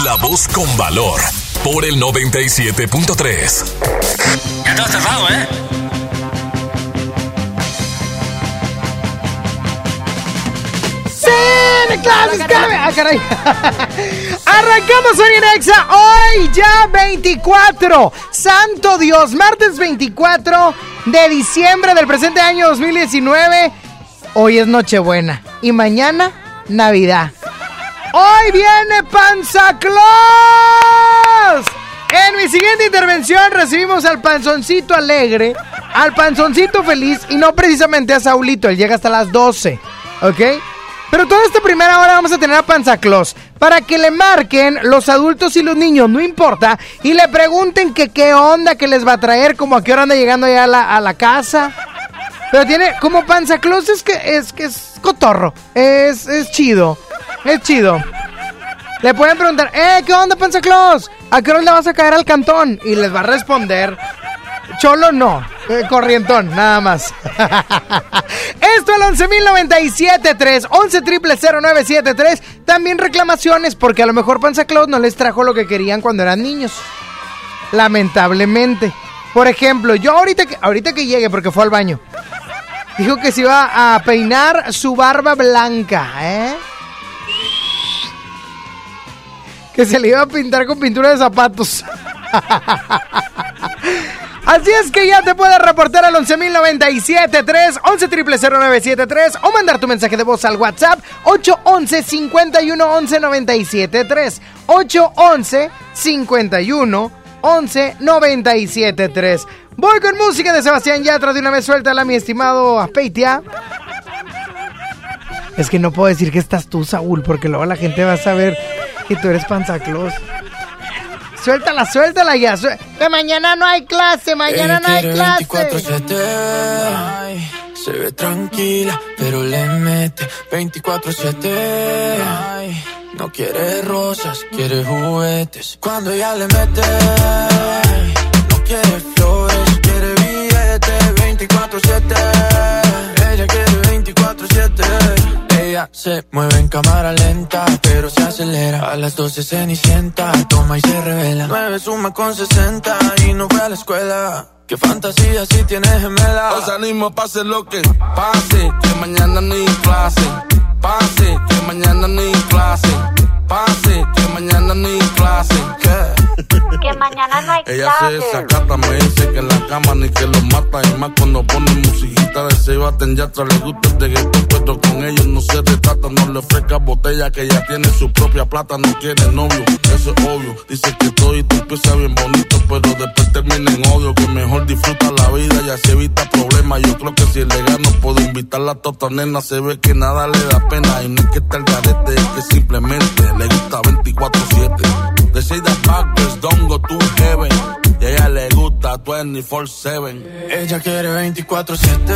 la voz con valor. Por el 97.3. Ya está cerrado, ¿eh? Santa Claus is coming. Ah, caray. Arrancamos Sony en Exa hoy ya 24. Santo Dios, martes 24 de diciembre del presente año 2019. Hoy es Nochebuena y mañana Navidad. Hoy viene Panza Claus. En mi siguiente intervención recibimos al panzoncito alegre, al panzoncito feliz y no precisamente a Saulito, él llega hasta las 12, ¿ok? Pero toda esta primera hora vamos a tener a Panza Claus para que le marquen los adultos y los niños, no importa, y le pregunten que qué onda que les va a traer, como a qué hora anda llegando ya a la, a la casa. Pero tiene como Panza Claus es que es que es cotorro, es, es chido, es chido. Le pueden preguntar, eh, ¿qué onda Panza Claus? ¿A qué hora le vas a caer al cantón? Y les va a responder, Cholo no, eh, corrientón, nada más. Esto el 11.097.3, 11.000.973. También reclamaciones porque a lo mejor Panza Claus no les trajo lo que querían cuando eran niños. Lamentablemente. Por ejemplo, yo ahorita que, ahorita que llegue, porque fue al baño, dijo que se iba a peinar su barba blanca, ¿eh? Que se le iba a pintar con pintura de zapatos. Así es que ya te puedes reportar al 11.097.3, 11.000.973 o mandar tu mensaje de voz al WhatsApp 811 51 11 973 811 51 11 973 Voy con música de Sebastián Yatra de una vez suéltala mi estimado Aspeitia. Es que no puedo decir que estás tú, Saúl, porque luego la gente va a saber tú eres Panza Claus. Suéltala, suéltala ya. sué- Que mañana no hay clase, mañana no hay clase. 24-7. Ay, Se ve tranquila, pero le mete 24-7. Ay, No quiere rosas, quiere juguetes. Cuando ella le mete, no quiere flores, quiere billetes 24-7. Se mueve en cámara lenta, pero se acelera. A las 12 cenicienta, toma y se revela. 9 suma con 60 y no fue a la escuela. Qué fantasía si tienes gemela. Hoy salimos, pase lo que pase, que mañana ni clase. Pase, que mañana ni clase. Pase, que mañana ni clase. ¿Qué? Que mañana no hay Ella se clase. desacata, me dice que en la cama ni que lo mata. Y más cuando pone musiquita de se baten ya atrás le gusta el reggaetón, pero con ellos no se retrata. No le ofrezca botella que ya tiene su propia plata, no quiere novio, eso es obvio. Dice que todo y tú empieza bien bonito, pero después termina en odio. Que mejor disfruta la vida y así evita problemas. Yo creo que si es legal no puedo invitarla a tota nena. Se ve que nada le da pena y no es que está el garete, es que simplemente le gusta 24-7. De Shade Backwards, don't go to heaven. Y a ella le gusta 24-7. Ella quiere 24-7.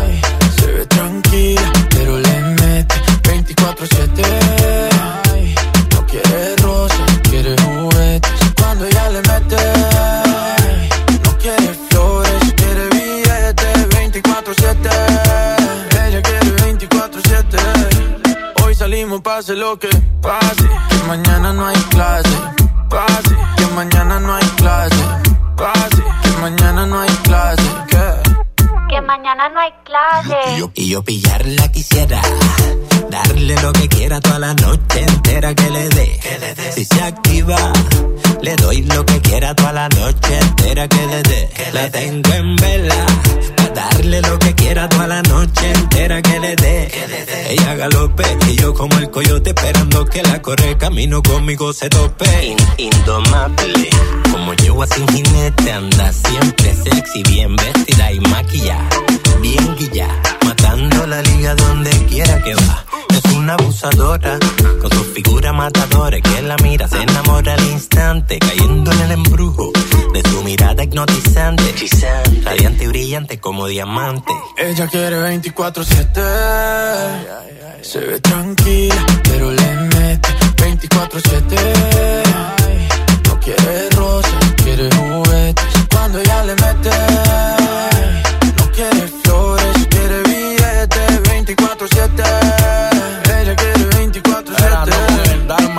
Ay, Se ve tranquila, pero le mete 24-7. Ay, No quiere rosas, quiere juguetes. Cuando ella le mete, no quiere flores, quiere billetes 24-7. Ella quiere 24-7. Hoy salimos, pase lo que pase. Que mañana no hay clase. Pase, que mañana no hay clase. Mañana no hay clase. ¿Qué? Que mañana no hay clase. Y yo pillarla quisiera, darle lo que quiera toda la noche entera que le dé. Si se activa, le doy lo que quiera toda la noche entera que le dé. La tengo en vela, darle lo que quiera toda la noche entera que le dé. Ella galope y yo como el coyote esperando que la corre camino conmigo se tope. indomable, como yegua sin jinete anda siempre sexy, bien vestida y maquillada, bien guilla, matando la liga donde quiera que va. es una abusadora. Con su figura matadora que la mira se enamora al instante, cayendo en el embrujo de su mirada hipnotizante. Radiante y brillante como Ella quiere 24-7. Se ve tranquila, pero le mete 24-7. No quiere rosas, quiere juguetes. Cuando ella le mete,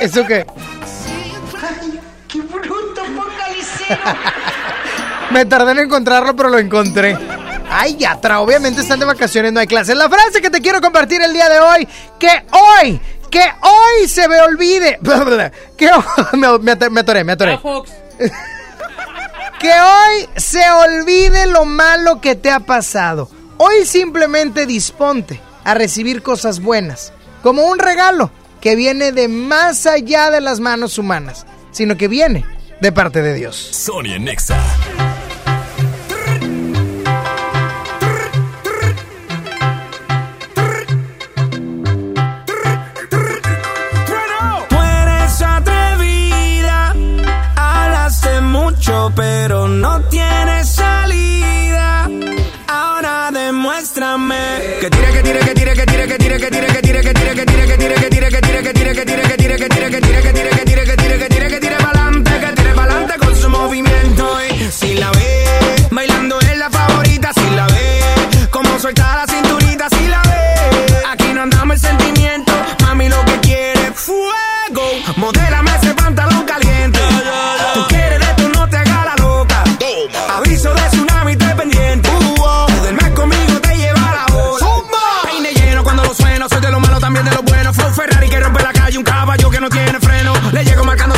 ¿Eso qué? ¡Qué bruto, focalicero! Me tardé en encontrarlo, pero lo encontré. Ay, ya, tra, obviamente están de vacaciones, no hay clases. La frase que te quiero compartir el día de hoy, que hoy, que hoy se me olvide. Que hoy, me, me atoré, me atoré, me atoré. Fox. Que hoy se olvide lo malo que te ha pasado. Hoy simplemente disponte a recibir cosas buenas, como un regalo que viene de más allá de las manos humanas, sino que viene de parte de Dios. Sony Nexa. Tú eres atrevida, hablaste mucho, pero no tienes salida. Ahora demuéstrame que tire, que tire, que tire, que tire, que tire, que tire, que tire, que tire, que tire, que tire, que tire, que tire, que tire, que tire, que tire, que tire, que tire, que tire, que tire, que tire, pa'lante, que tire pa'lante con su movimiento. Y si la ve bailando es la favorita, si la ve como suelta la cinturita, si la ve aquí no andamos el sentimiento, mami lo que quiere fuego. Modélame ese pantalón de lo bueno. Fue un Ferrari que rompe la calle, un caballo que no tiene freno. Le llego marcando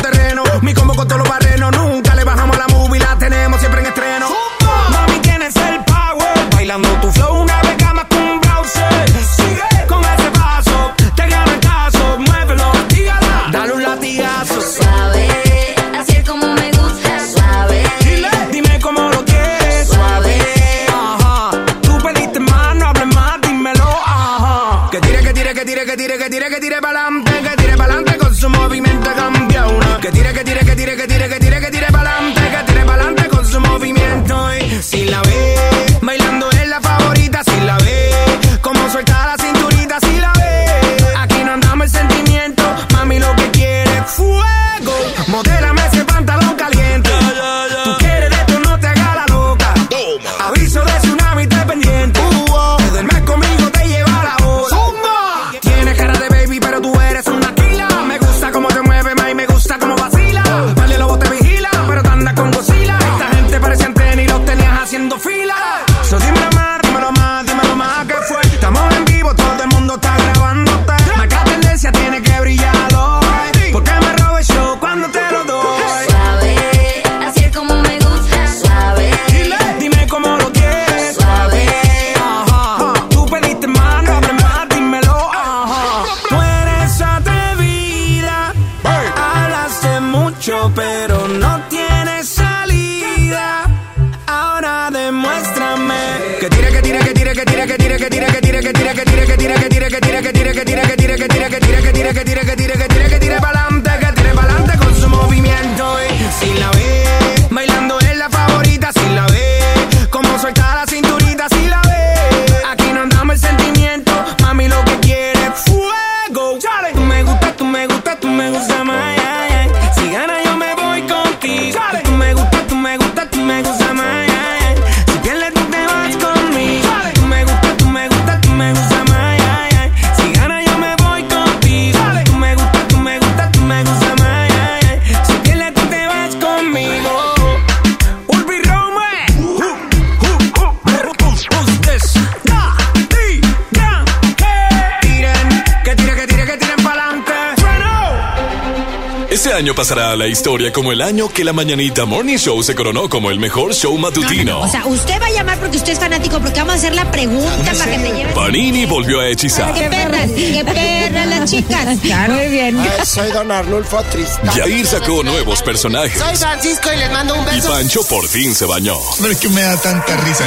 año que la Mañanita Morning Show se coronó como el mejor show matutino. O sea, usted va a llamar porque usted es fanático, porque vamos a hacer la pregunta para que te lleven. Panini volvió a hechizar. ¡Qué perras! ¡Qué perras las chicas! Muy bien. soy Don Arnulfo Tristán. Yair sacó nuevos personajes. Soy Francisco y les mando un Y beso. Pancho por fin se bañó. Pero es que me da tanta risa.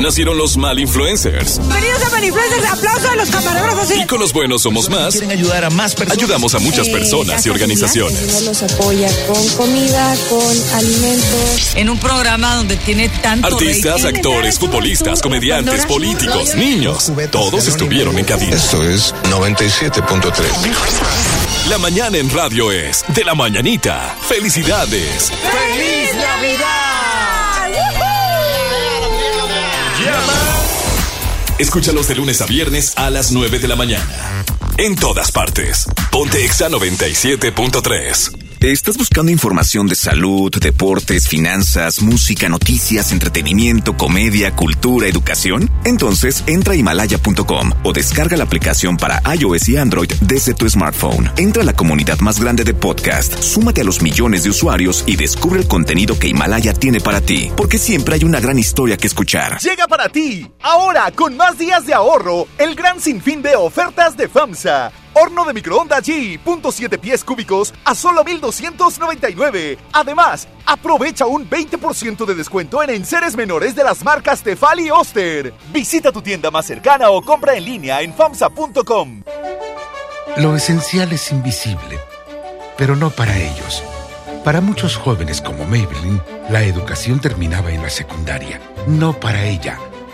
Nacieron los mal influencers. Bienvenidos a Manifluencers, aplauso de los camarógrafos. Y con los buenos somos más. Quieren ayudar a más personas. Ayudamos a muchas personas y organizaciones. los apoya con comida, con alimentos. En un programa donde tiene tanto Artistas, rating. actores, futbolistas, comediantes, políticos, niños. Todos estuvieron en cabina. Esto es 97.3. La mañana en radio es de la mañanita. Felicidades. ¡Feliz Escúchalos de lunes a viernes a las 9 de la mañana. En todas partes. Ponte Exa 97.3. ¿Estás buscando información de salud, deportes, finanzas, música, noticias, entretenimiento, comedia, cultura, educación? Entonces entra a himalaya.com o descarga la aplicación para iOS y Android desde tu smartphone. Entra a la comunidad más grande de podcast, súmate a los millones de usuarios y descubre el contenido que Himalaya tiene para ti, porque siempre hay una gran historia que escuchar. Llega para ti, ahora con más días de ahorro, el gran sinfín de ofertas de FAMSA. Horno de microondas G, punto siete pies cúbicos a solo 1,299. Además, aprovecha un 20% de descuento en enseres menores de las marcas Tefal y Oster. Visita tu tienda más cercana o compra en línea en FAMSA.com. Lo esencial es invisible, pero no para ellos. Para muchos jóvenes como Maybelline, la educación terminaba en la secundaria. No para ella.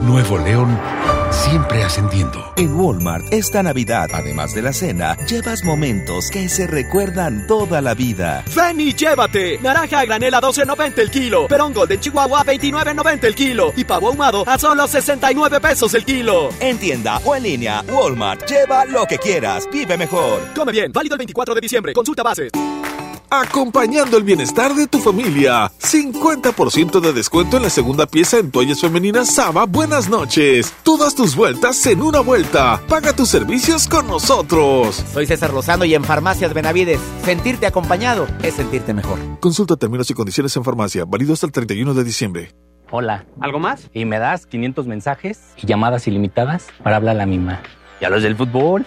Nuevo León, siempre ascendiendo. En Walmart, esta Navidad, además de la cena, llevas momentos que se recuerdan toda la vida. Ven y llévate. Naranja a granel a 12.90 el kilo. Perón Golden Chihuahua a 29.90 el kilo. Y pavo ahumado a solo 69 pesos el kilo. En tienda o en línea, Walmart, lleva lo que quieras, vive mejor. Come bien, válido el 24 de diciembre. Consulta bases. Acompañando el bienestar de tu familia. 50% de descuento en la segunda pieza en toallas femeninas Sama Buenas noches. Todas tus vueltas en una vuelta. Paga tus servicios con nosotros. Soy César Lozano y en Farmacias Benavides, sentirte acompañado es sentirte mejor. Consulta términos y condiciones en farmacia. Válido hasta el 31 de diciembre. Hola. ¿Algo más? Y me das 500 mensajes y llamadas ilimitadas para hablar a la misma. ¿Y a los del fútbol?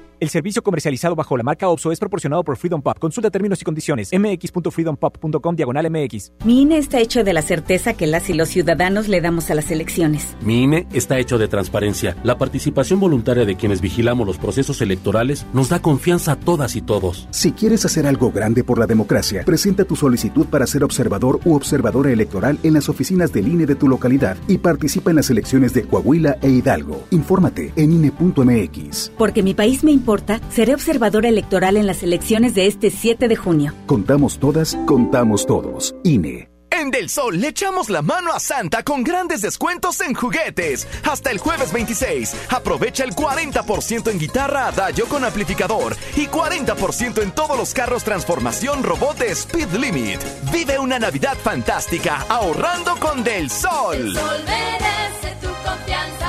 El servicio comercializado bajo la marca OPSO es proporcionado por Freedom Pop. Consulta términos y condiciones. mx.freedompop.com diagonal mx. Mi INE está hecho de la certeza que las y los ciudadanos le damos a las elecciones. Mi INE está hecho de transparencia. La participación voluntaria de quienes vigilamos los procesos electorales nos da confianza a todas y todos. Si quieres hacer algo grande por la democracia, presenta tu solicitud para ser observador u observadora electoral en las oficinas del INE de tu localidad y participa en las elecciones de Coahuila e Hidalgo. Infórmate en INE.mx. Porque mi país me importa, seré observadora electoral en las elecciones de este 7 de junio. Contamos todas, contamos todos. INE. En Del Sol le echamos la mano a Santa con grandes descuentos en juguetes. Hasta el jueves 26. Aprovecha el 40% en guitarra Adagio con amplificador y 40% en todos los carros transformación robot de Speed Limit. Vive una Navidad fantástica ahorrando con Del Sol. El sol merece tu confianza.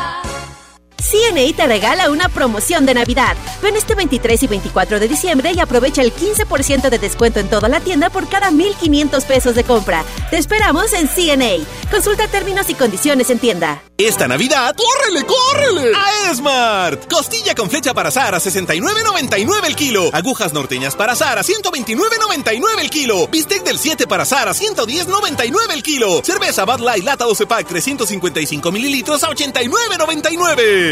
CNA te regala una promoción de Navidad. Ven este 23 y 24 de diciembre y aprovecha el 15% de descuento en toda la tienda por cada 1,500 pesos de compra. Te esperamos en CNA. Consulta términos y condiciones en tienda. Esta Navidad, ¡córrele, córrele! A Esmart. Costilla con flecha para azar a 69.99 el kilo. Agujas norteñas para azar a 129.99 el kilo. Bistec del 7 para azar a 110.99 el kilo. Cerveza Bud Light lata 12 pack 355 mililitros a 89.99.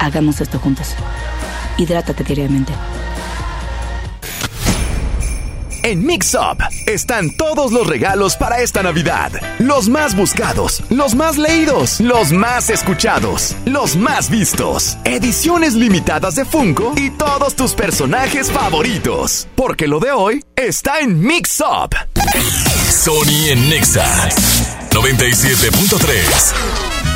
Hagamos esto juntos. Hidrátate diariamente. En Mix Up están todos los regalos para esta Navidad. Los más buscados, los más leídos, los más escuchados, los más vistos. Ediciones limitadas de Funko y todos tus personajes favoritos. Porque lo de hoy está en Mix Up. Sony en Nexa 97.3.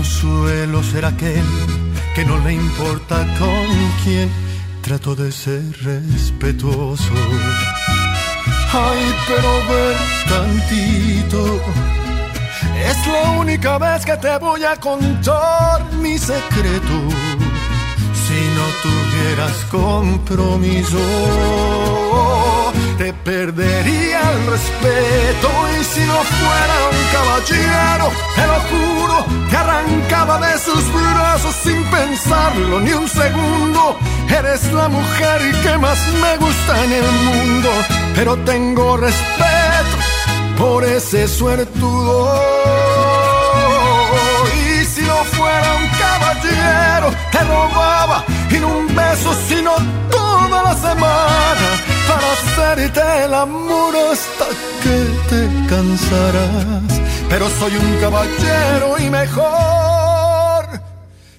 y no suelo ser aquel que no le importa con quién trato de ser respetuoso. Ay, pero ven tantito. Es la única vez que te voy a contar mi secreto. Si no tuvieras compromiso, te perdería el respeto. Y si no fuera un caballero, te lo juro, te arrancaba de sus brazos sin pensarlo ni un segundo. Eres la mujer que más me gusta en el mundo, pero tengo respeto por ese suertudo. Y si no fuera un caballero, te robaba no un beso, sino toda la semana para hacerte el amor hasta que te cansarás. Pero soy un caballero y mejor,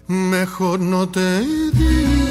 mejor no te digo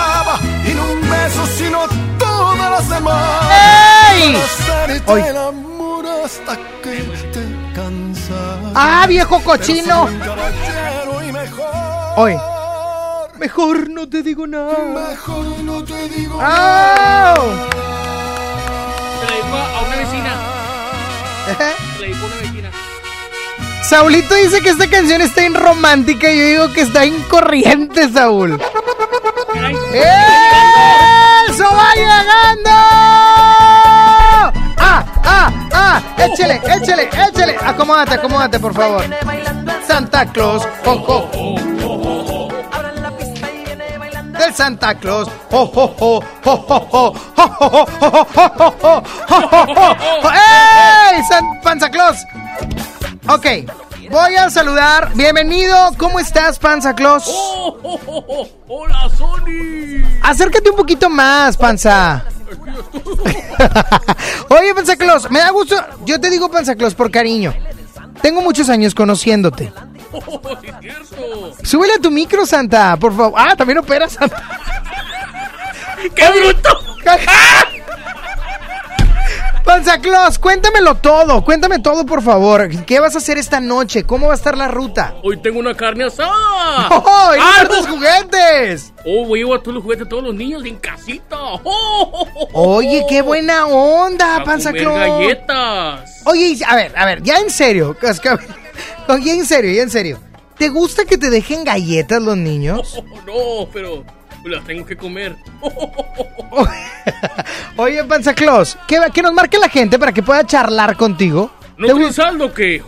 y no un beso, sino toda la semana. ¡Ey! Hoy. el amor hasta que te cansas. ¡Ah, viejo cochino! Hoy. Mejor no te digo nada. mejor no te digo ¡Ah! Se la dedicó a una vecina. ¿Eh? Se la dedicó a una vecina. Saulito dice que esta canción está romántica y yo digo que está incorriente, Saúl. ¡Eso va llegando! ¡Ah, ah, ah! Échele, échele, échele. Acomódate, acomódate, por favor. Santa Claus, oh, oh, oh. Del Santa Claus, oh, oh, oh, oh, oh, oh, oh, oh, oh, oh, oh, oh, oh, oh. ¡Ey! San- Panza Claus. Ok, voy a saludar. Bienvenido, ¿cómo estás, Panza Claus? Oh, oh, oh, oh. ¡Hola, Sony! Acércate un poquito más, Panza. Oye, Panza Claus, me da gusto. Yo te digo Panza Claus por cariño. Tengo muchos años conociéndote. Oh. Súbele a tu micro, Santa, por favor. Ah, también opera, Santa. ¡Qué bruto! Panza Claus, cuéntamelo todo, cuéntame todo, por favor. ¿Qué vas a hacer esta noche? ¿Cómo va a estar la ruta? Hoy tengo una carne asada. ¡Oh, y ¡Ah, no tus juguetes! Oh, voy a llevar todos los juguetes a todos los niños en casita. Oh, oh, oh, oh. Oye, qué buena onda, A Panza comer Claus. galletas. Oye, a ver, a ver, ya en serio. Ya en serio, ya en serio. ¿Te gusta que te dejen galletas los niños? Oh, no, pero las tengo que comer. Oye, Panza Claus, que, que nos marque la gente para que pueda charlar contigo. ¿No ¿Te tienes saldo que?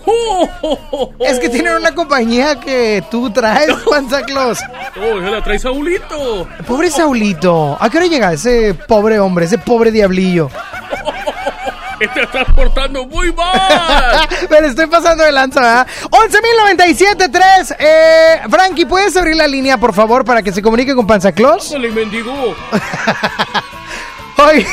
Es que tienen una compañía que tú traes, Panza Claus. Oh, la trae Saulito. Pobre Saulito. ¿A qué hora llega ese pobre hombre, ese pobre diablillo? Te estás portando muy mal. Le estoy pasando de lanza, ¿verdad? 11.097.3. Eh, Frankie, ¿puedes abrir la línea, por favor, para que se comunique con Panza Claus? Dale, mendigo. Hoy.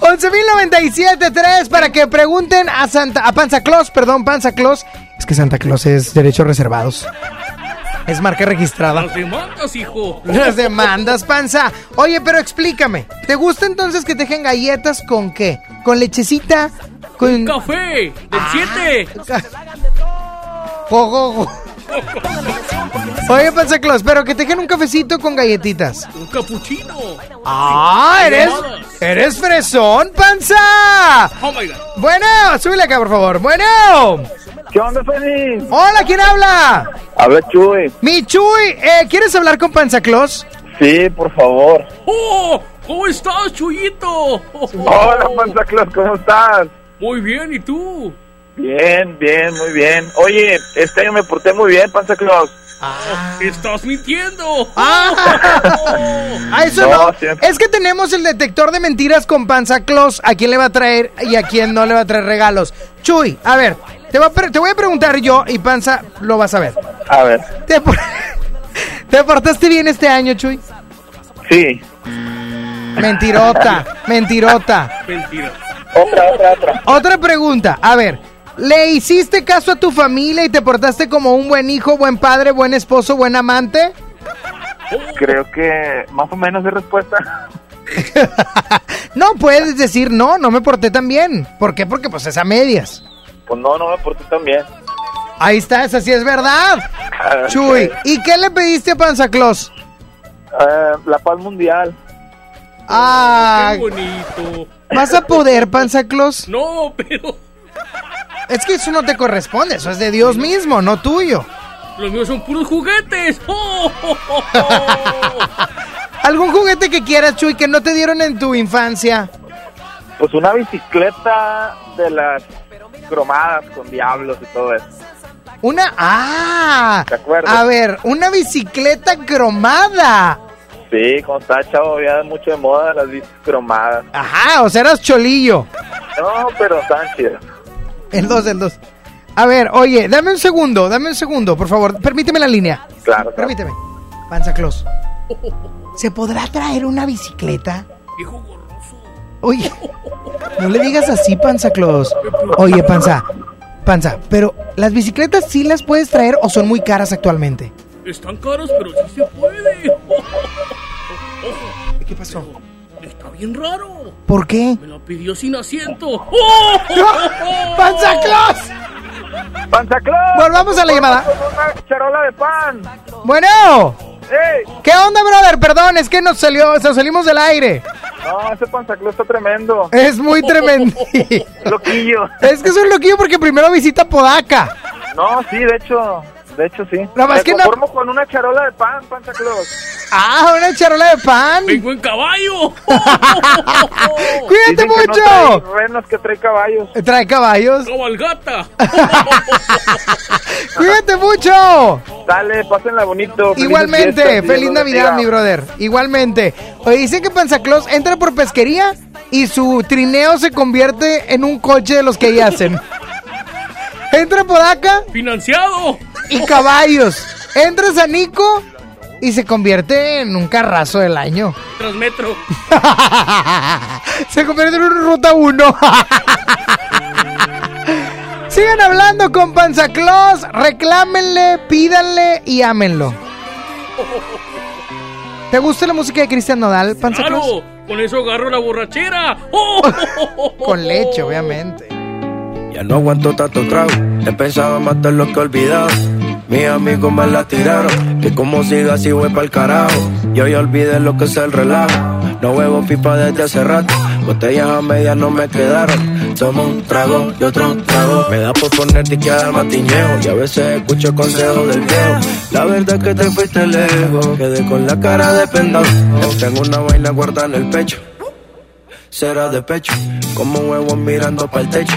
11.097.3 para que pregunten a Santa a Panza Claus, perdón, Panza Claus. Es que Santa Claus es derechos reservados. Es marca registrada. Las demandas, hijo. Las demandas, panza. Oye, pero explícame. ¿Te gusta entonces que te dejen galletas con qué? ¿Con lechecita? ¿Con Café del 7. Jo, jo, jo. Oye, Panza Claus, pero que te dejen un cafecito con galletitas. Un capuchino. ¡Ah! ¡Eres, eres fresón, panza! Oh my god. Bueno, súbele acá, por favor. Bueno. ¿Qué onda, Félix? Hola, ¿quién habla? Habla Chuy. Mi Chuy, eh, ¿quieres hablar con Panza Claus? Sí, por favor. Oh, ¿cómo estás, Chuyito? Hola, Panza Claus, ¿cómo estás? Muy bien, ¿y tú? Bien, bien, muy bien. Oye, este año me porté muy bien, Panza Claus. Estás mintiendo. Ah, eso No. Es que tenemos el detector de mentiras con Panza Claus. ¿A quién le va a traer y a quién no le va a traer regalos? Chuy, a ver, te, voy a pre- te voy a preguntar yo y Panza lo vas a ver. A ver. ¿Te, por- ¿Te portaste bien este año, Chuy? Sí. Mentirota, mentirota. Mentira. Otra, otra, otra. Otra pregunta, a ver. ¿Le hiciste caso a tu familia y te portaste como un buen hijo, buen padre, buen esposo, buen amante? Creo que más o menos es respuesta. No puedes decir no, no me porté tan bien. ¿Por qué? Porque pues es a medias. Pues no, no me porté tan bien. Ahí está, esa sí es verdad. Chuy. ¿y qué le pediste a Panza Claus? Eh, la paz mundial. Ah, Qué bonito. ¿vas a poder, Panza Claus? No, pero Es que eso no te corresponde, eso es de Dios mismo, no tuyo. los míos son puros juguetes. Oh, oh, oh, oh. ¿Algún juguete que quieras, Chuy, que no te dieron en tu infancia? Pues una bicicleta de las cromadas con diablos y todo eso. Una... ¡Ah! ¿Te acuerdas? A ver, una bicicleta cromada. Sí, cuando estaba chavo había mucho de moda las bicis cromadas. Ajá, o sea, eras cholillo. No, pero estaban chidas. El 2, el 2. A ver, oye, dame un segundo, dame un segundo, por favor. Permíteme la línea. Claro, claro. Permíteme. Panza Claus. ¿Se podrá traer una bicicleta? Viejo gorroso. Oye, no le digas así, Panza Claus. Oye, Panza, Panza, pero ¿las bicicletas sí las puedes traer o son muy caras actualmente? Están caros, pero sí se puede. Ojo, ¿Qué pasó? Está bien raro. ¿Por qué? Me la pidió sin asiento. Oh. ¡Panza Claus! ¡Panza Claus! Volvamos a la llamada. Con una charola de pan. Bueno, ¡Ey! ¿qué onda, brother? Perdón, es que nos salió, nos salimos del aire. No, ese Panza Claus está tremendo. Es muy tremendo. Loquillo. Es que es un loquillo porque primero visita Podaca. No, sí, de hecho, de hecho sí. No, más Me que no- conformo con una charola de pan, Claus. Ah, una charola de pan. Vengo en caballo. Cuídate Dicen que no mucho. trae renos que trae caballos. Trae caballos. Cabalgata. Cuídate mucho. Dale, pásenla bonito. Igualmente, fiestas, feliz Navidad, mi brother. Igualmente. Oye, dice que Panza Claus entra por pesquería y su trineo se convierte en un coche de los que ahí hacen. Entra Podaca Financiado. y caballos. Entra Sanico y se convierte en un carrazo del año. Transmetro. Se convierte en una ruta 1. Sigan hablando con Panza Claus, reclámenle, pídanle y ámenlo. ¿Te gusta la música de Cristian Nodal, Panza Claus? Claro. Con eso agarro la borrachera. Con leche, obviamente. Ya no aguanto tanto trago. He pensado en matar lo que he olvidado. Mis amigos me la tiraron. Que como siga así voy pa'l carajo. Yo ya olvidé lo que es el relajo. No huevo pipa desde hace rato. Botellas a medias no me quedaron. Tomo un trago y otro trago. Me da por ponerte que al matiñeo. Y a veces escucho consejos del viejo. La verdad es que te fuiste lejos. Quedé con la cara de pendado. Tengo una vaina guardada en el pecho. Será de pecho. Como huevos mirando para el techo.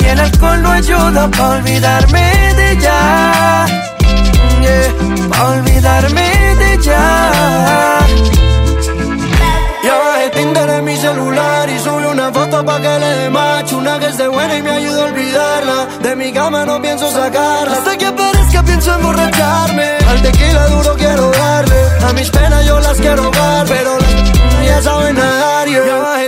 y el alcohol no ayuda para olvidarme de ella. Yeah, para olvidarme de ella. Ya bajé Tinder en mi celular y subí una foto pa' que le dé macho Una que esté buena y me ayuda a olvidarla De mi cama no pienso sacarla Hasta que aparezca pienso emborracharme Al tequila duro quiero darle A mis penas yo las quiero ahogar Pero ya saben nadar yeah. Ya bajé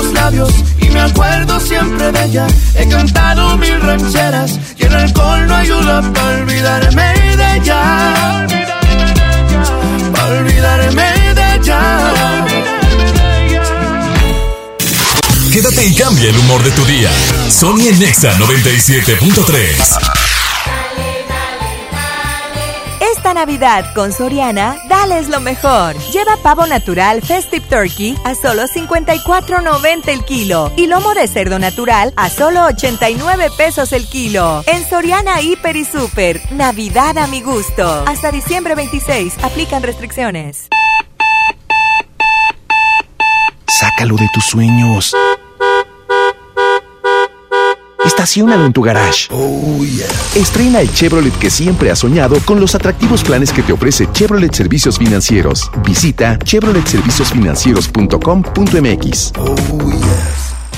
otros labios y me acuerdo siempre de ella. He cantado mil rancheras y el alcohol no ayuda para olvidarme de ella. Para olvidarme de ella. Quédate y cambia el humor de tu día. Sony en Nexa 97.3. Navidad con Soriana, dales lo mejor. Lleva pavo natural Festive Turkey a solo 54.90 el kilo y lomo de cerdo natural a solo 89 pesos el kilo. En Soriana Hiper y Super, Navidad a mi gusto. Hasta diciembre 26, aplican restricciones. Sácalo de tus sueños. Estaciónalo en tu garage. Oh, Estrena el Chevrolet que siempre has soñado con los atractivos planes que te ofrece Chevrolet Servicios Financieros. Visita chevroletserviciosfinancieros.com.mx.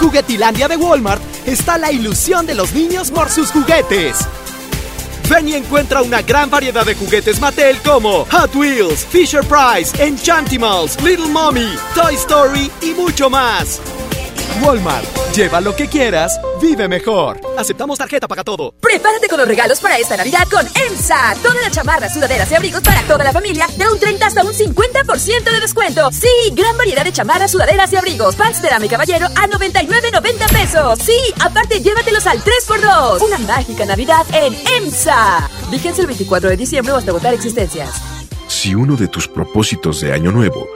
Juguetilandia de Walmart está la ilusión de los niños por sus juguetes. Ven encuentra una gran variedad de juguetes Mattel como Hot Wheels, Fisher Price, Enchantimals, Little Mommy, Toy Story y mucho más. Walmart, lleva lo que quieras, vive mejor. Aceptamos tarjeta para todo. Prepárate con los regalos para esta Navidad con EMSA. Todas las chamarras, sudaderas y abrigos para toda la familia de un 30 hasta un 50% de descuento. Sí, gran variedad de chamarras, sudaderas y abrigos. Pants de dama y caballero a 99.90 pesos. Sí, aparte llévatelos al 3x2. Una mágica Navidad en EMSA. Vigencia el 24 de diciembre o hasta agotar existencias. Si uno de tus propósitos de Año Nuevo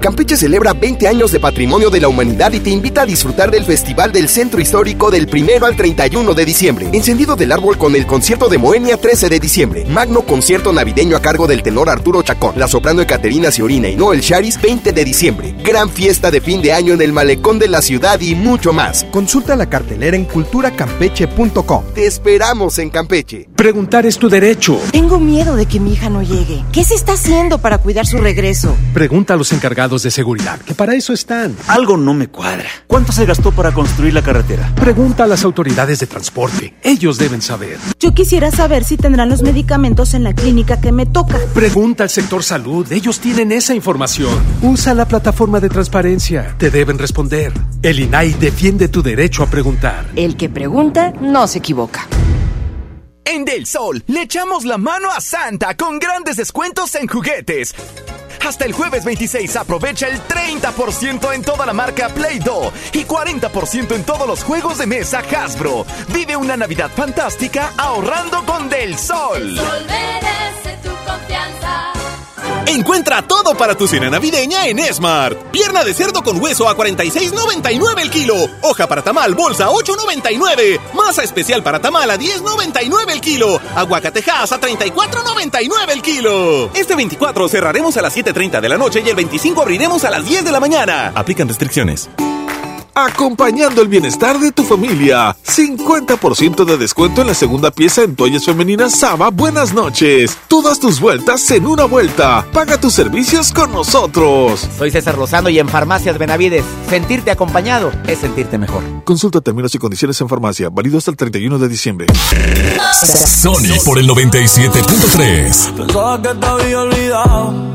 Campeche celebra 20 años de patrimonio de la humanidad y te invita a disfrutar del Festival del Centro Histórico del 1 al 31 de diciembre. Encendido del árbol con el concierto de Moenia 13 de diciembre. Magno concierto navideño a cargo del tenor Arturo Chacón, la soprano Ecaterina Ciorina y Noel Charis 20 de diciembre. Gran fiesta de fin de año en el malecón de la ciudad y mucho más. Consulta la cartelera en culturacampeche.com. Te esperamos en Campeche. Preguntar es tu derecho. Tengo miedo de que mi hija no llegue. ¿Qué se está haciendo para cuidar su regreso? Pregunta a los encargados de seguridad, que para eso están. Algo no me cuadra. ¿Cuánto se gastó para construir la carretera? Pregunta a las autoridades de transporte. Ellos deben saber. Yo quisiera saber si tendrán los medicamentos en la clínica que me toca. Pregunta al sector salud. Ellos tienen esa información. Usa la plataforma de transparencia. Te deben responder. El INAI defiende tu derecho a preguntar. El que pregunta no se equivoca. En Del Sol le echamos la mano a Santa con grandes descuentos en juguetes. Hasta el jueves 26 aprovecha el 30% en toda la marca Play-Doh y 40% en todos los juegos de mesa Hasbro. Vive una Navidad fantástica ahorrando con Del Sol. merece tu confianza. Encuentra todo para tu cena navideña en Smart. Pierna de cerdo con hueso a 46.99 el kilo. Hoja para tamal bolsa a 8.99. Masa especial para tamal a 10.99 el kilo. Aguacatejas a 34.99 el kilo. Este 24 cerraremos a las 7.30 de la noche y el 25 abriremos a las 10 de la mañana. Aplican restricciones. Acompañando el bienestar de tu familia. 50% de descuento en la segunda pieza en toallas femeninas Saba Buenas noches. Todas tus vueltas en una vuelta. Paga tus servicios con nosotros. Soy César Lozano y en Farmacias Benavides, sentirte acompañado es sentirte mejor. Consulta términos y condiciones en farmacia. Válido hasta el 31 de diciembre. Sony por el 97.3. Pensaba que te había olvidado.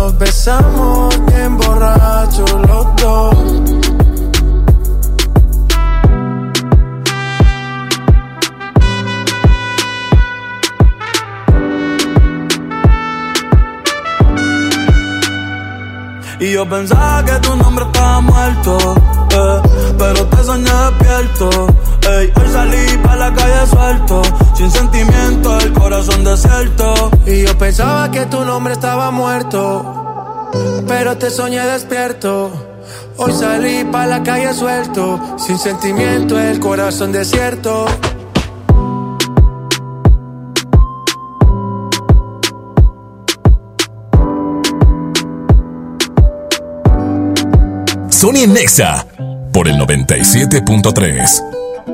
Nos besamos bien borrachos los dos. Y yo pensaba que tu nombre estaba muerto, eh, pero te soñé despierto. Ey, hoy salí pa' la calle suelto, sin sentimiento, el corazón desierto. Y yo pensaba que tu nombre estaba muerto, pero te soñé despierto. Hoy salí pa' la calle suelto, sin sentimiento, el corazón desierto. Sony Nexa por el 97.3.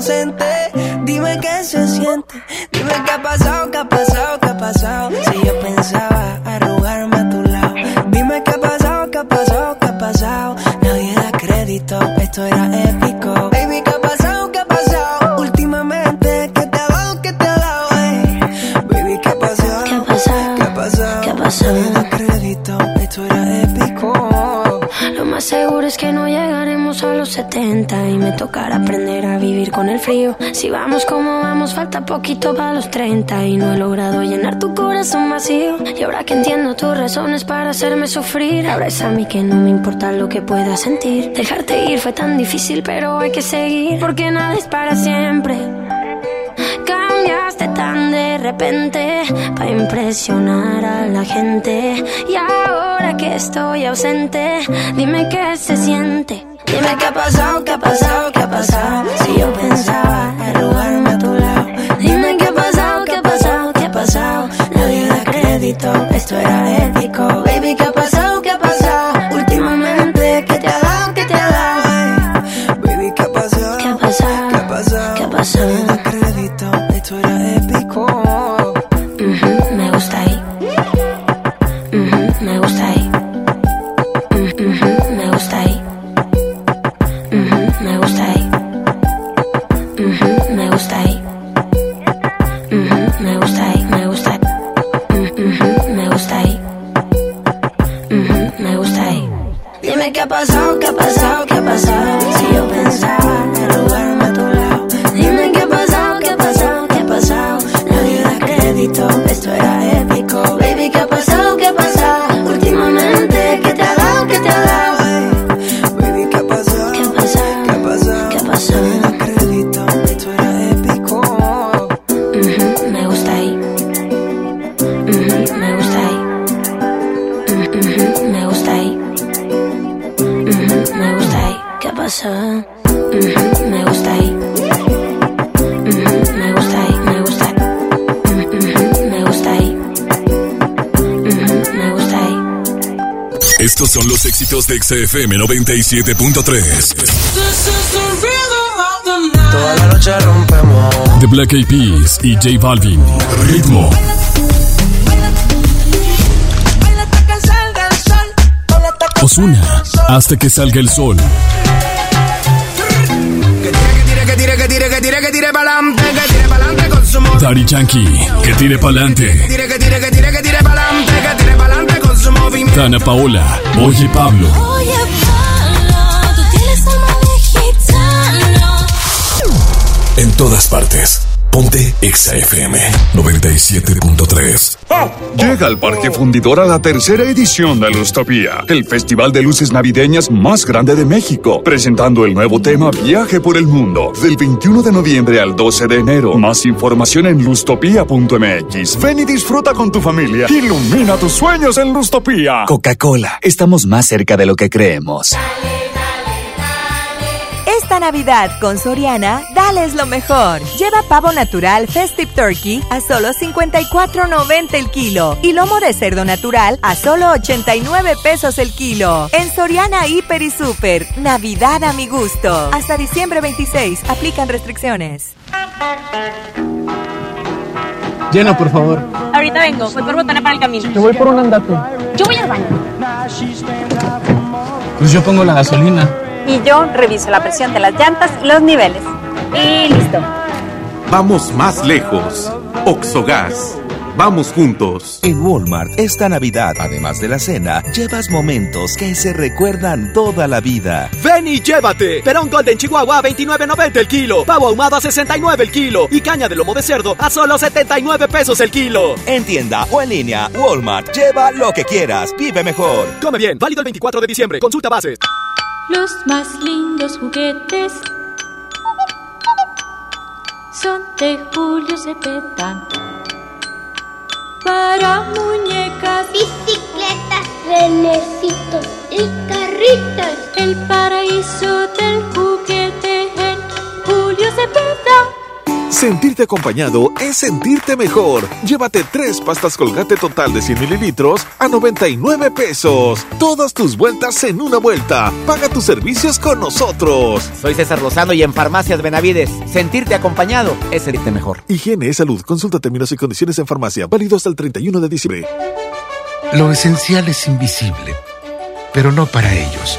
ausente Dime qué se siente, dime qué ha pasado, qué ha pasado, qué ha pasado. Si yo pensaba arrugarme a tu lado, dime qué ha pasado, qué ha pasado, qué ha pasado. Nadie da crédito, esto era épico. Baby, qué ha pasado, qué ha pasado. Últimamente, ¿qué te ha dado, qué te ha dado? Ey? Baby, qué ha pasado, qué ha pasado, qué ha pasado. ¿Qué ha pasado? Nadie da crédito, esto era épico. Lo más seguro es que no llegaremos a los 70 y me tocará aprender a vivir con el frío. Si vamos como vamos, falta poquito para los 30 y no he logrado llenar tu corazón vacío. Y ahora que entiendo tus razones para hacerme sufrir, ahora es a mí que no me importa lo que pueda sentir. Dejarte ir fue tan difícil, pero hay que seguir porque nada es para siempre. Cambiaste tan de repente para impresionar a la gente. Y ahora que estoy ausente, dime qué se siente. Dime qué ha pasado, qué ha pasado, qué ha pasado. Si yo pensaba arrugarme a tu lado. Dime qué ha pasado, qué ha pasado, qué ha pasado. Nadie da crédito, esto era épico. Baby, qué ha pasado, qué ha pasado. Últimamente, ¿qué te ha dado, qué te ha dado? Baby, qué ha pasado, qué ha pasado, qué ha pasado. ¿Qué ha pasado? XFM 97.3. Toda la noche rompemos. The Black Eyed Peas y J Balvin. Ritmo. Osuna. Hasta que salga el sol. Que tire, que tire, que tire, que tire, que tire pa'lante, que tire pa'lante con su movimiento. Daddy Yankee, que tire pa'lante. Tire, que tire, que todas partes. Ponte Exa FM 97.3. Llega al Parque Fundidor a la tercera edición de Lustopía, el festival de luces navideñas más grande de México, presentando el nuevo tema Viaje por el Mundo, del 21 de noviembre al 12 de enero. Más información en lustopía.mx. Ven y disfruta con tu familia. Ilumina tus sueños en Lustopía. Coca-Cola, estamos más cerca de lo que creemos. Esta Navidad con Soriana, dales lo mejor. Lleva pavo natural Festive Turkey a solo 54.90 el kilo y lomo de cerdo natural a solo 89 pesos el kilo. En Soriana Hiper y Super, Navidad a mi gusto. Hasta diciembre 26, aplican restricciones. Llena, por favor. Ahorita vengo, voy por botana para el camino. Te voy por un andate. Yo voy al baño. Pues yo pongo la gasolina. Y yo reviso la presión de las llantas y los niveles. Y listo. Vamos más lejos. Oxogas. Vamos juntos. En Walmart, esta Navidad, además de la cena, llevas momentos que se recuerdan toda la vida. Ven y llévate. Perón Golden Chihuahua a 29.90 el kilo. Pavo ahumado a 69 el kilo. Y caña de lomo de cerdo a solo 79 pesos el kilo. En tienda o en línea, Walmart, lleva lo que quieras, vive mejor. Come bien, válido el 24 de diciembre. Consulta bases. Los más lindos juguetes son de Julio Cepeda. Para muñecas, bicicletas, renecitos y carritos. El paraíso del juguete en Julio Cepeda. Sentirte acompañado es sentirte mejor. Llévate tres pastas colgate total de 100 mililitros a 99 pesos. Todas tus vueltas en una vuelta. Paga tus servicios con nosotros. Soy César Lozano y en Farmacias Benavides, sentirte acompañado es sentirte mejor. Higiene y salud. Consulta términos y condiciones en farmacia. Válido hasta el 31 de diciembre. Lo esencial es invisible, pero no para ellos.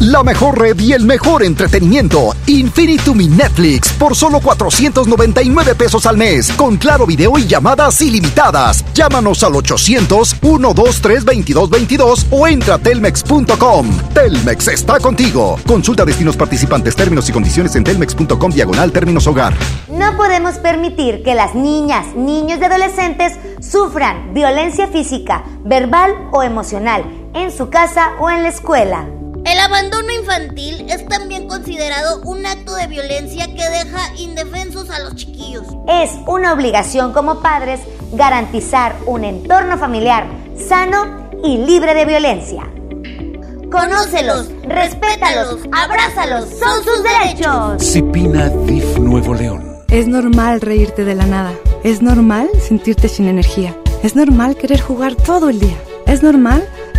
La mejor red y el mejor entretenimiento. Infinitum Netflix por solo 499 pesos al mes. Con claro video y llamadas ilimitadas. Llámanos al 800-123-2222 o entra a telmex.com. Telmex está contigo. Consulta destinos participantes, términos y condiciones en telmex.com diagonal términos hogar. No podemos permitir que las niñas, niños y adolescentes sufran violencia física, verbal o emocional en su casa o en la escuela. El abandono infantil es también considerado un acto de violencia que deja indefensos a los chiquillos. Es una obligación como padres garantizar un entorno familiar sano y libre de violencia. Conócelos, respétalos, abrázalos, son sus derechos. Cipina DIF Nuevo León. Es normal reírte de la nada. Es normal sentirte sin energía. Es normal querer jugar todo el día. Es normal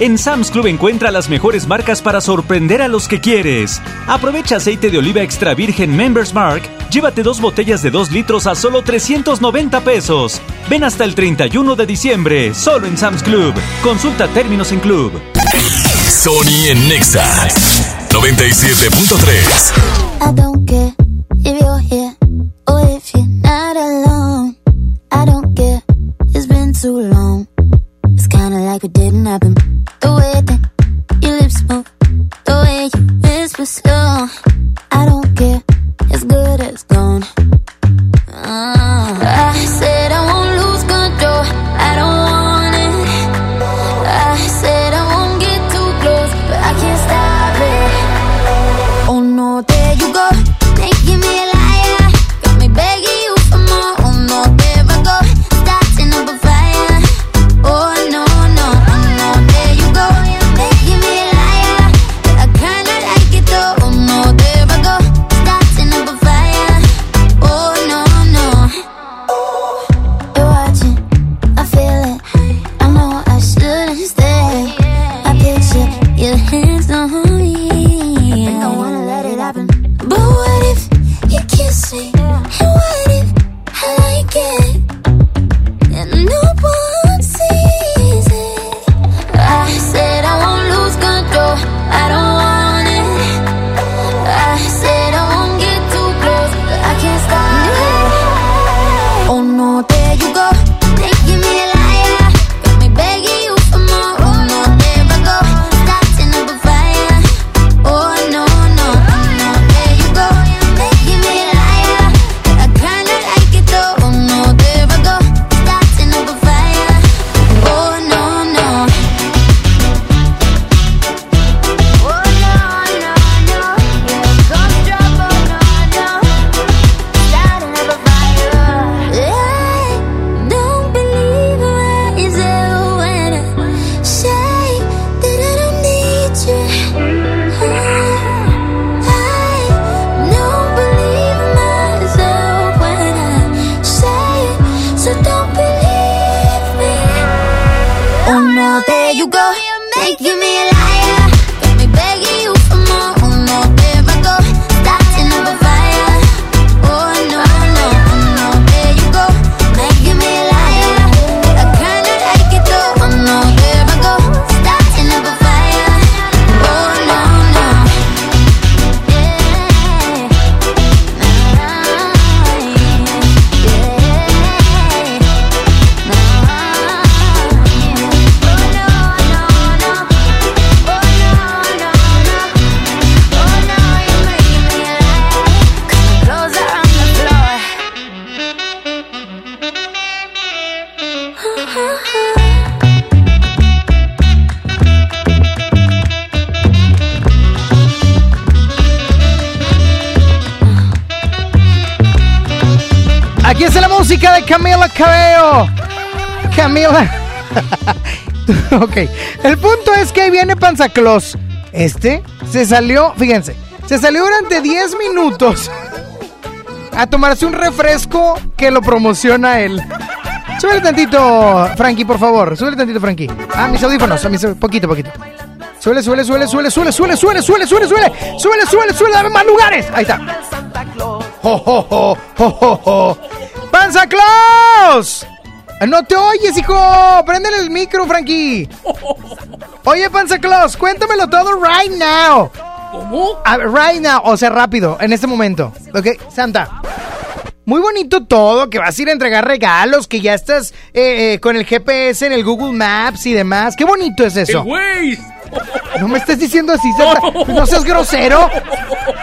En Sam's Club encuentra las mejores marcas para sorprender a los que quieres. Aprovecha aceite de oliva extra virgen Members Mark. Llévate dos botellas de 2 litros a solo 390 pesos. Ven hasta el 31 de diciembre, solo en Sam's Club. Consulta términos en Club. Sony en Nexa 97.3. I don't care if you're here or if you're not alone. I don't care, it's been too long. It's kinda like it didn't happen. The way that your lips move, the way you whisper slow. Viene Panzaclos. Este se salió, fíjense, se salió durante 10 minutos a tomarse un refresco que lo promociona él. Súbele tantito, Frankie, por favor. Súbele tantito, Frankie. Ah, mis audífonos, a mis poquito, poquito. Suele, suele, suele, suele, suele, suele, suele, suele, suele, suele, suele, suele, suele, dame más lugares. Ahí está. ¡Jo! ¡Panza Claus! No te oyes, hijo. Préndele el micro, Frankie. Oye, Panza Claus, cuéntamelo todo right now. ¿Cómo? right now, o sea, rápido, en este momento. Ok, Santa. Muy bonito todo, que vas a ir a entregar regalos, que ya estás eh, eh, con el GPS en el Google Maps y demás. Qué bonito es eso. ¡El Waze! No me estés diciendo así, Santa. No seas grosero.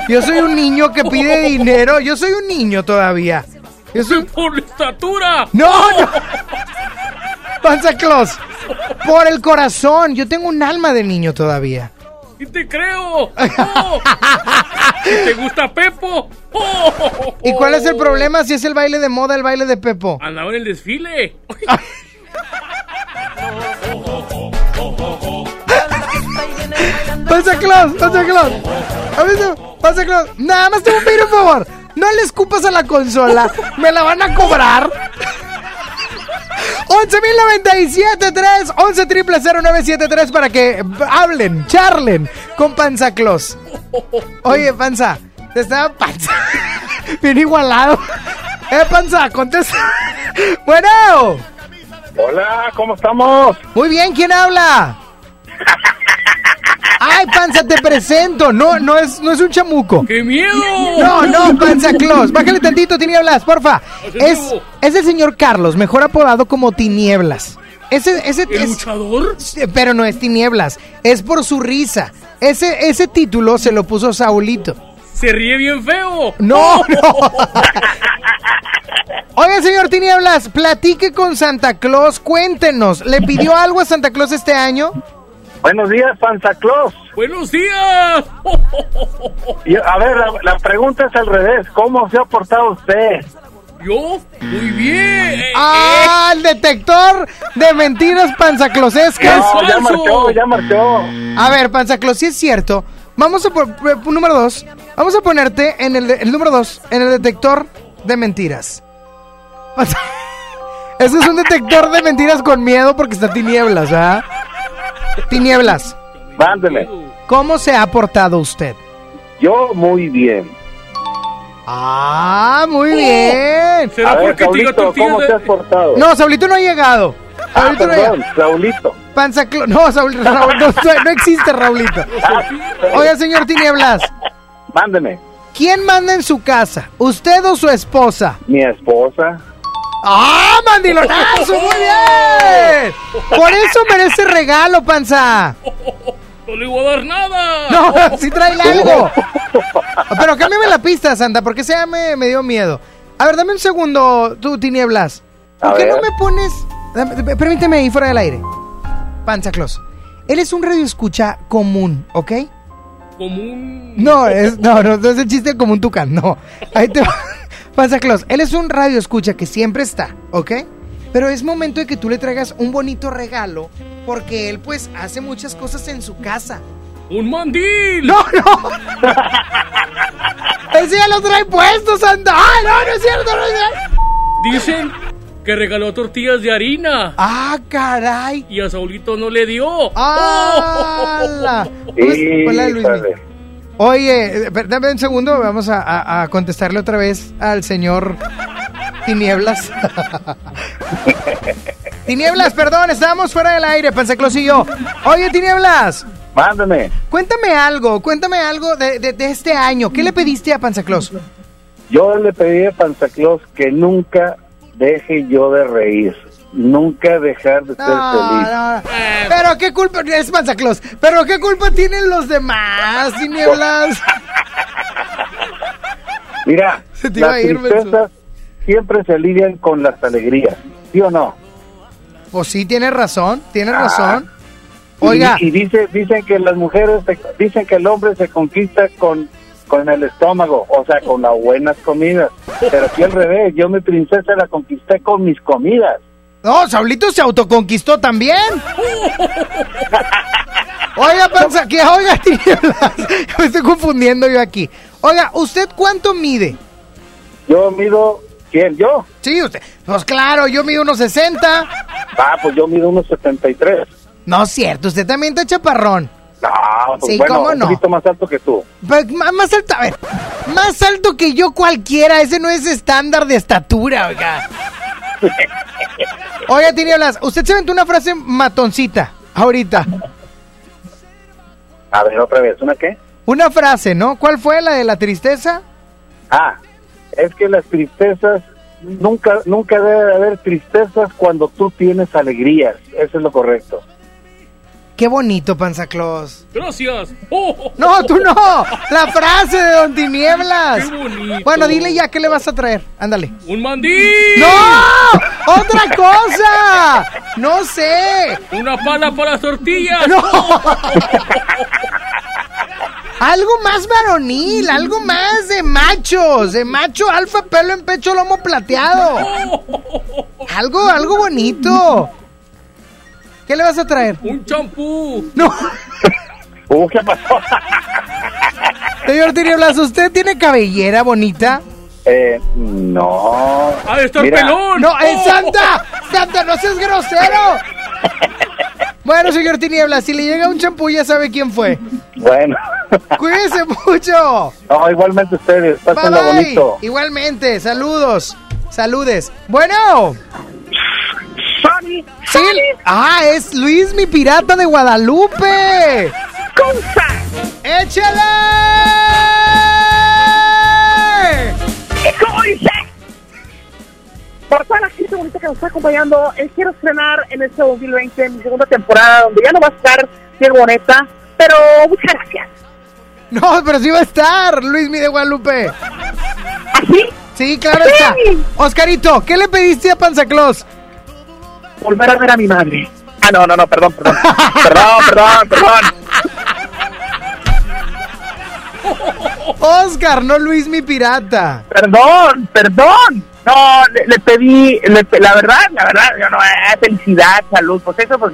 Yo soy un niño que pide dinero. Yo soy un niño todavía. Yo soy... ¡Por la estatura! ¡No, no! Panza Claus, por el corazón. Yo tengo un alma de niño todavía. ¡Y te creo! ¡Oh! ¿Te gusta Pepo? ¡Oh! ¿Y cuál es el problema si es el baile de moda, el baile de Pepo? Andaba en el desfile. Panza Claus, Panza Claus. A ver, no, Panza Claus. Nada más te voy a pedir un favor. No le escupas a la consola. Me la van a cobrar. 11.097.3 11 triple 0973 para que hablen, charlen con Panza Claus. Oye, Panza, te estaba Panza. Bien igualado. Eh, Panza, contesta. Bueno. Hola, ¿cómo estamos? Muy bien, ¿quién habla? Ay, Panza, te presento. No, no es, no es un chamuco. ¡Qué miedo! No, no, Panza Claus. Bájale tantito, tinieblas, porfa. Es, es el señor Carlos, mejor apodado como Tinieblas. Ese, ese, ¿El es- luchador? Pero no es Tinieblas, es por su risa. Ese, ese título se lo puso Saulito. ¡Se ríe bien feo! No, no. Oiga, señor Tinieblas, platique con Santa Claus, cuéntenos. ¿Le pidió algo a Santa Claus este año? Buenos días, Santa Claus. ¡Buenos días! Y, a ver, la, la pregunta es al revés. ¿Cómo se ha portado usted? ¿Yo? Muy bien. ¡Ah, el detector de mentiras panzaclosescas! No, ya marchó, ya marchó. A ver, Panzaclos, si es cierto, vamos a por, por- número dos, vamos a ponerte en el, número dos, en el detector de mentiras. Ese es un detector de mentiras con miedo porque está tinieblas, ¿verdad? Tinieblas. Mándele. ¿cómo se ha portado usted? Yo muy bien. Ah, muy bien. A ver, Saulito, ¿cómo te has portado? No, Saulito no ha llegado. Ah, Saulito no ha perdón, llegado. Saulito. Panza No, Saul, Raúl, no, no existe Raulito. Oiga, señor Tinieblas, Mándeme. ¿quién manda en su casa? ¿Usted o su esposa? Mi esposa. ¡Ah, mandilonazo! ¡Muy bien! Por eso merece regalo, panza. No le voy a dar nada. No, sí trae algo. Pero cámbiame la pista, Santa, porque ese ya me, me dio miedo. A ver, dame un segundo, tú, Tinieblas. ¿Por A qué no me pones... dame- permíteme ahí fuera del aire. Panza Claus. Él es un radio escucha común, ¿ok? Común. No, es, no, no, no es el chiste como un tucán, no. Ahí te va. Panza Claus, él es un radio escucha que siempre está, ¿ok? Pero es momento de que tú le traigas un bonito regalo porque él pues hace muchas cosas en su casa. ¡Un mandil! ¡No, no! ¡Ese ya lo trae puesto, Santa! ¡Ah, no, no es cierto, no es cierto! Dicen que regaló tortillas de harina. ¡Ah, caray! Y a Saulito no le dio. ¡Hala! Hola, Luis. Oye, eh, dame un segundo, vamos a, a- a contestarle otra vez al señor Tinieblas. Tinieblas, perdón, estábamos fuera del aire, Pansaclos y yo. Oye, Tinieblas, Mándame. cuéntame algo, cuéntame algo de, de- de este año. ¿Qué le pediste a Pansaclos? Yo le pedí a Panzaclos que nunca deje yo de reír. Nunca dejar de ser feliz. No. Pero qué culpa, es Pansaclos, pero qué culpa tienen los demás, Tinieblas. Mira, Se te iba las a ir, tristezas siempre se alivian con las alegrías. ¿Sí o no? Pues sí, tienes razón, tienes Ah. razón. Y- Oiga. Y, dice, dicen que las mujeres, se- dicen que el hombre se conquista con, con el estómago, o sea, con las buenas comidas. Pero aquí al revés, yo mi princesa la conquisté con mis comidas. No, Saulito se autoconquistó también. Oiga, panza, que oiga, tinieblas. Me estoy confundiendo yo aquí. Oiga, ¿usted cuánto mide? Yo mido, ¿quién? ¿Yo? Sí, usted. Pues claro, yo mido unos 60. Ah, pues yo mido unos 73. No es cierto, usted también está chaparrón. No, pues Sí, bueno, ¿cómo un no? poquito más alto que tú. Pues, más alto, a ver, más alto que yo cualquiera, ese no es estándar de estatura, oiga. Oiga, Tinieblas, usted se aventó una frase matoncita, ahorita. A ver, otra vez, ¿una qué? Una frase, ¿no? ¿Cuál fue la de la tristeza? Ah, es que las tristezas, nunca, nunca debe haber tristezas cuando tú tienes alegrías. Eso es lo correcto. Qué bonito, Panzaclos. Gracias. Oh, No, tú no. La frase de Don Tinieblas. Qué bonito. Bueno, dile ya qué le vas a traer. Ándale. ¡Un mandil! ¡No! ¡Otra cosa! No sé. ¡Una pala para las tortillas! No. Algo más varonil, algo más de machos, de macho alfa, pelo en pecho, lomo plateado. Algo, algo bonito. ¿Qué le vas a traer? ¡Un champú! No. Uh, ¿Qué pasó? Señor Tinieblas, ¿usted tiene cabellera bonita? Eh, no. ¡Ha de estar Mira, pelón! No, es Santa. Santa, no seas grosero. Bueno, señor Tinieblas, si le llega un champú ya sabe quién fue. Bueno. Cuídese mucho. No, igualmente ustedes. Pásenlo Bye, bye. bonito. Igualmente, saludos. Saludes. Bueno. Sí. Ah, es Luis, mi pirata de Guadalupe. ¡Échale! ¿Cómo dice? Por toda la gente bonita que nos está acompañando, eh, quiero estrenar en este 2020 mi segunda temporada, donde ya no va a estar bien bonita, pero muchas gracias. No, pero sí va a estar Luis, mi de Guadalupe. ¿Así? Sí, claro está. Oscarito, ¿qué le pediste a Panzaclos? Volver a ver a mi madre. Ah, no, no, no, perdón, perdón. perdón, perdón, perdón. Oscar, no Luis, mi pirata. Perdón, perdón. No, le, le pedí, le la verdad, la verdad, yo no, eh, felicidad, salud, pues eso pues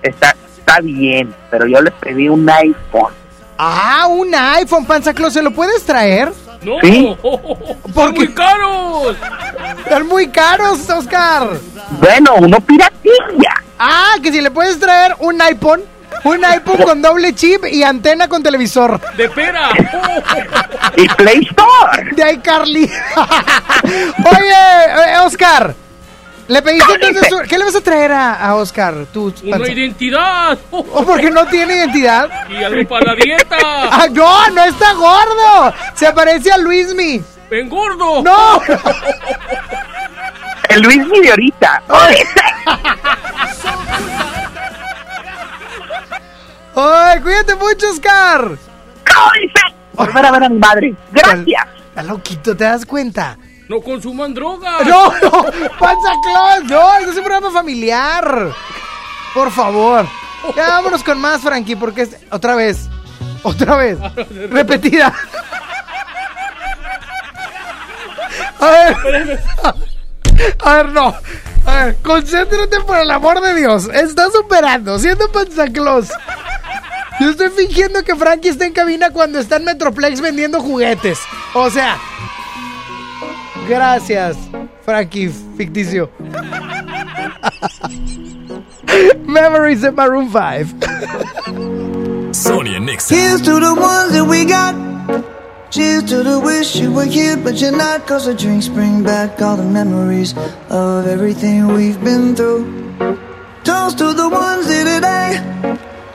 está, está bien, pero yo le pedí un iPhone. Ah, un iPhone, Panzaclos, ¿se lo puedes traer? ¡No! Sí. ¡Son muy caros! Están muy caros, Oscar. Bueno, uno piratilla. Ah, que si le puedes traer un iPhone. Un iPhone con doble chip y antena con televisor. ¡De pera! y Play Store. De iCarly. Oye, eh, Oscar. Le pediste entonces. su- ¿Qué le vas a traer a, a Oscar? Tú, ¡Una panza? identidad! ¿O porque no tiene identidad? ¡Y algo para la dieta! Ah, no, no está gordo. Se parece a Luismi. ¡Engordo! ¡No! El Luis de ahorita. Ay, cuídate mucho, Oscar. Volver a ver a mi madre. Gracias. Está loquito, ¿te das cuenta? ¡No consuman drogas! No, no, Panza Claus, no, es un programa familiar. Por favor. Ya vámonos con más, Frankie, porque es otra vez. Otra vez. Repetida. A ver. A ver, no. A ver, concéntrate por el amor de Dios. Estás superando, siendo Panza Claus. Yo estoy fingiendo que Frankie está en cabina cuando está en Metroplex vendiendo juguetes. O sea, Gracias, Frankie ficticio. Memories de Maroon 5. Sonia Nexa. Here's to the ones that we got. Cheers to the wish you were here, but you're not. Cause the drinks bring back all the memories of everything we've been through. Toast to the ones here today.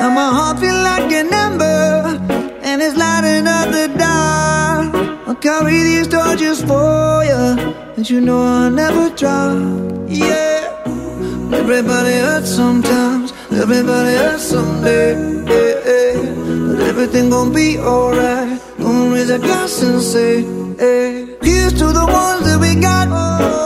Now my heart feel like an ember, and it's lighting up the dark. I'll carry these torches for you, and you know I'll never drop. Yeah, everybody hurts sometimes, everybody hurts someday. Yeah, yeah. But everything gon' be alright. Gonna raise a glass and say, hey. Here's to the ones that we got.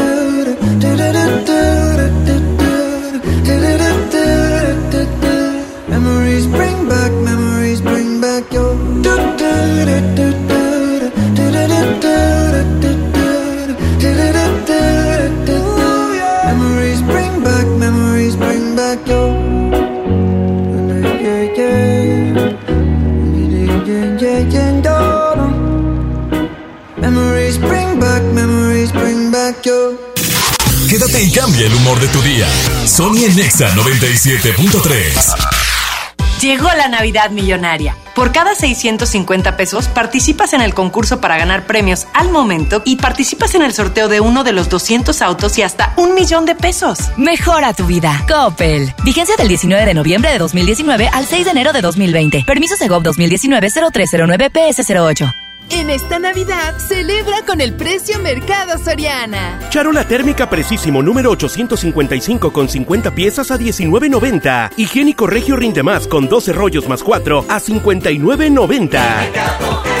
cambia el humor de tu día. Sonia Nexa 97.3. Llegó la Navidad Millonaria. Por cada 650 pesos participas en el concurso para ganar premios al momento y participas en el sorteo de uno de los 200 autos y hasta un millón de pesos. Mejora tu vida. Coppel. Vigencia del 19 de noviembre de 2019 al 6 de enero de 2020. Permiso Segov 2019-0309 PS08. En esta Navidad, celebra con el precio Mercado Soriana. Charola térmica precisísimo número 855 con 50 piezas a 19.90. Higiénico Regio Rinde Más con 12 rollos más 4 a 59.90.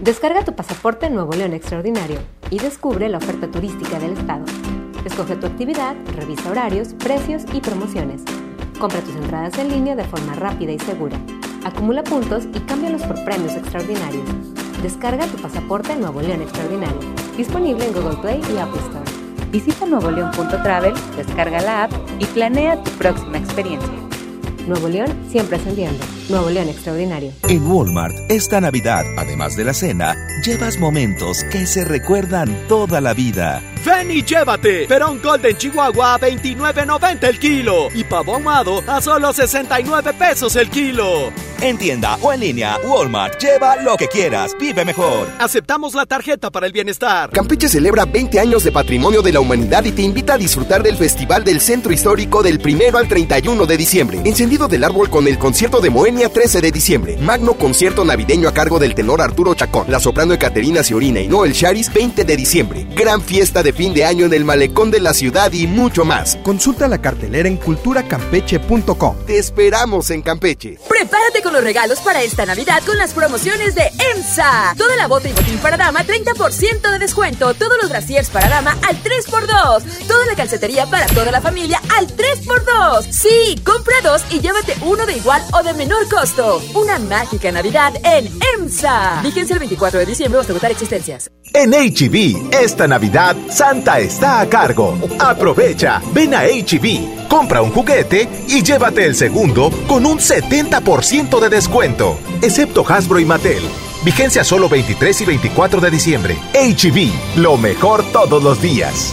Descarga tu pasaporte Nuevo León Extraordinario y descubre la oferta turística del estado. Escoge tu actividad, revisa horarios, precios y promociones. Compra tus entradas en línea de forma rápida y segura. Acumula puntos y cámbialos por premios extraordinarios. Descarga tu pasaporte Nuevo León Extraordinario. Disponible en Google Play y Apple Store. Visita nuevoleón.travel, descarga la app y planea tu próxima experiencia. Nuevo León siempre ascendiendo. Nuevo León Extraordinario. En Walmart, esta Navidad, además de la cena, llevas momentos que se recuerdan toda la vida. Ven y llévate Perón Golden Chihuahua a 29.90 el kilo y pavo ahumado a solo 69 pesos el kilo. En tienda o en línea, Walmart, lleva lo que quieras, vive mejor. Aceptamos la tarjeta para el bienestar. Campeche celebra 20 años de patrimonio de la humanidad y te invita a disfrutar del Festival del Centro Histórico del 1 al 31 de diciembre. Encendido del árbol con el concierto de Moenia 13 de diciembre. Magno concierto navideño a cargo del tenor Arturo Chacón. La soprano Ecaterina Ciorina y Noel Charis 20 de diciembre. Gran fiesta de fin de año en el malecón de la ciudad y mucho más. Consulta la cartelera en culturacampeche.com. Te esperamos en Campeche. Prepárate con los regalos para esta Navidad con las promociones de EMSA. Toda la bota y botín para dama 30% de descuento. Todos los brasiers para dama al 3x2. Toda la calcetería para toda la familia al 3x2. Sí, compra dos y llévate uno de igual o de menor costo. Una mágica Navidad en EMSA. Fíjense el 24 de diciembre hasta agotar existencias. En HB, esta Navidad, Santa está a cargo. Aprovecha, ven a HB, compra un juguete y llévate el segundo con un 70% de descuento, excepto Hasbro y Mattel. Vigencia solo 23 y 24 de diciembre. HB, lo mejor todos los días.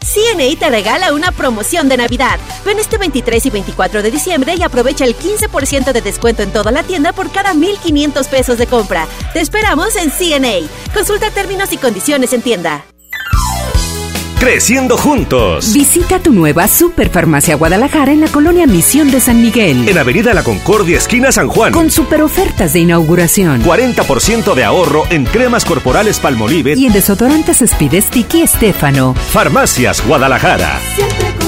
CNA te regala una promoción de Navidad. Ven este 23 y 24 de diciembre y aprovecha el 15% de descuento en toda la tienda por cada 1,500 pesos de compra. Te esperamos en CNA. Consulta términos y condiciones en tienda. Creciendo juntos. Visita tu nueva Superfarmacia Guadalajara en la colonia Misión de San Miguel. En Avenida La Concordia, esquina San Juan. Con super ofertas de inauguración. 40% de ahorro en cremas corporales Palmolive. Y en desodorantes Speed Stick y Estefano. Farmacias Guadalajara. Siempre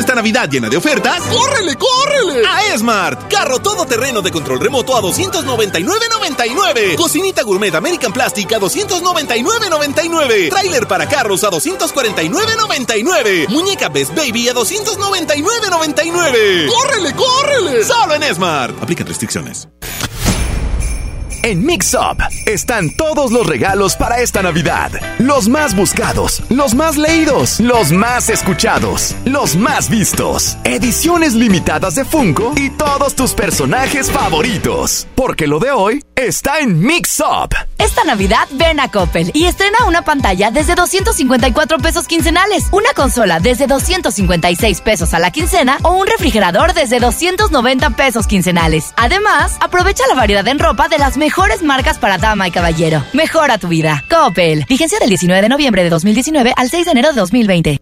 esta Navidad llena de ofertas, ¡córrele, córrele! A Esmart. Carro todoterreno de control remoto a 299.99. Cocinita gourmet American Plastic a 299.99. Trailer para carros a 249.99. Muñeca Best Baby a 299.99. ¡Córrele, córrele! Solo en Esmart. Aplican restricciones. En Mix Up están todos los regalos para esta Navidad. Los más buscados, los más leídos, los más escuchados, los más vistos. Ediciones limitadas de Funko y todos tus personajes favoritos. Porque lo de hoy está en Mix Up. Esta Navidad ven a Coppel y estrena una pantalla desde 254 pesos quincenales, una consola desde 256 pesos a la quincena o un refrigerador desde 290 pesos quincenales. Además, aprovecha la variedad en ropa de las mejores marcas para dama y caballero. Mejora tu vida. Coppel. Vigencia del 19 de noviembre de 2019 al 6 de enero de 2020.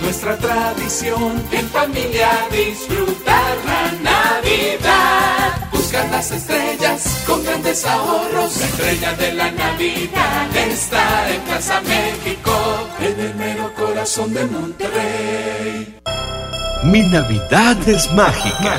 Nuestra tradición en familia disfrutar la Navidad. Buscar las estrellas con grandes ahorros. La estrella de la Navidad está en Plaza México, en el mero corazón de Monterrey. Mi Navidad es mágica.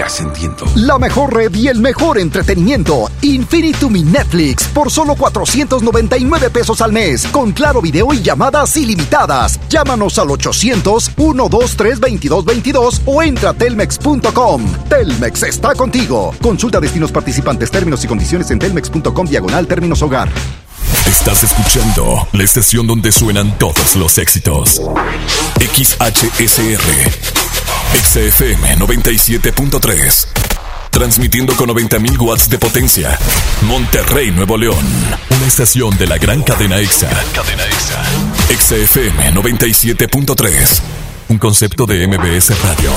Ascendiendo. La mejor red y el mejor entretenimiento. Infinitum y Netflix por solo 499 pesos al mes. Con claro video y llamadas ilimitadas. Llámanos al 800-123-2222 o entra a telmex.com. Telmex está contigo. Consulta destinos participantes, términos y condiciones en telmex.com diagonal términos hogar. Estás escuchando la estación donde suenan todos los éxitos. XHSR. XFM 97.3. Transmitiendo con 90.000 watts de potencia. Monterrey, Nuevo León. Una estación de la gran cadena EXA. Cadena EXA. XFM 97.3. Un concepto de MBS Radio.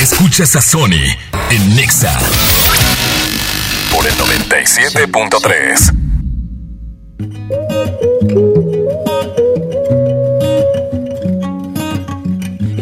Escuchas a Sony en Nexa. Por el 97.3.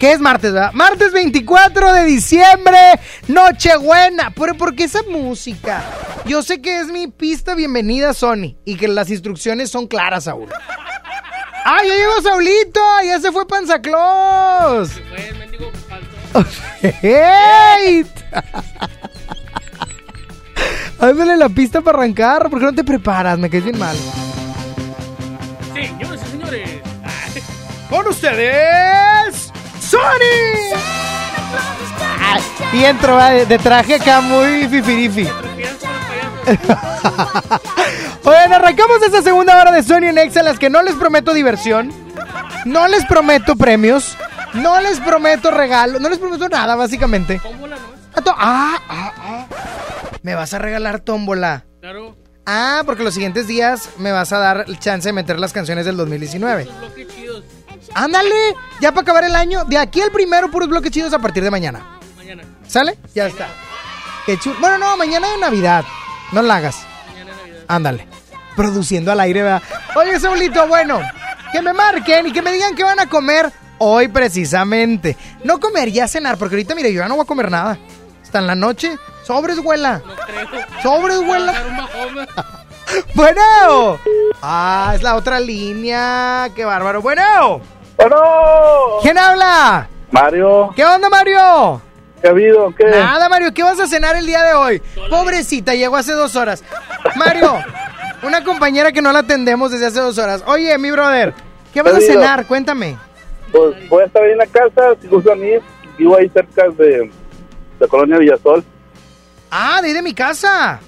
¿Qué es martes, verdad? Martes 24 de diciembre, Nochebuena. ¿Pero por qué esa música? Yo sé que es mi pista bienvenida, Sony, y que las instrucciones son claras, Saúl. ¡Ah, ya llegó Saulito! ¡Ya se fue Panzaclos! ¡Hey! Ándale la pista para arrancar. ¿Por qué no te preparas? Me quedé bien mal. Señoras y señores. Con ustedes, Sony. Ay, y entro va, de, de traje acá muy fifirifi. Oigan, arrancamos esta segunda hora de Sony en Exa, en las que no les prometo diversión, no les prometo premios, no les prometo regalos, no les prometo nada, básicamente. Ah, to- ah, ah, ah. Me vas a regalar tómbola. Claro. Ah, porque los siguientes días me vas a dar el chance de meter las canciones del 2019. Ándale, ya para acabar el año. De aquí al primero, puros bloques chidos a partir de mañana. Mañana. ¿Sale? Ya está. Qué chulo. Bueno, no, mañana de Navidad. No la hagas. Ándale. Produciendo al aire, ¿verdad? Oye, Saulito, bueno, que me marquen y que me digan qué van a comer hoy precisamente. No comer, ya cenar, porque ahorita, mire, yo ya no voy a comer nada. Hasta en la noche. Sobres, güela. Sobres, güela. Bueno. Ah, es la otra línea. Qué bárbaro. Bueno. Bueno. ¿Quién habla? Mario. ¿Qué onda, Mario? ¿Qué ha habido? ¿Qué? Nada, Mario. ¿Qué vas a cenar el día de hoy? Pobrecita, llegó hace dos horas. Mario, una compañera que no la atendemos desde hace dos horas. Oye, mi brother, ¿qué vas a cenar? Cuéntame. Pues voy a estar ahí en la casa, si gustan ir. Vivo ahí cerca de la colonia Villasol. Ah, de ahí de mi casa.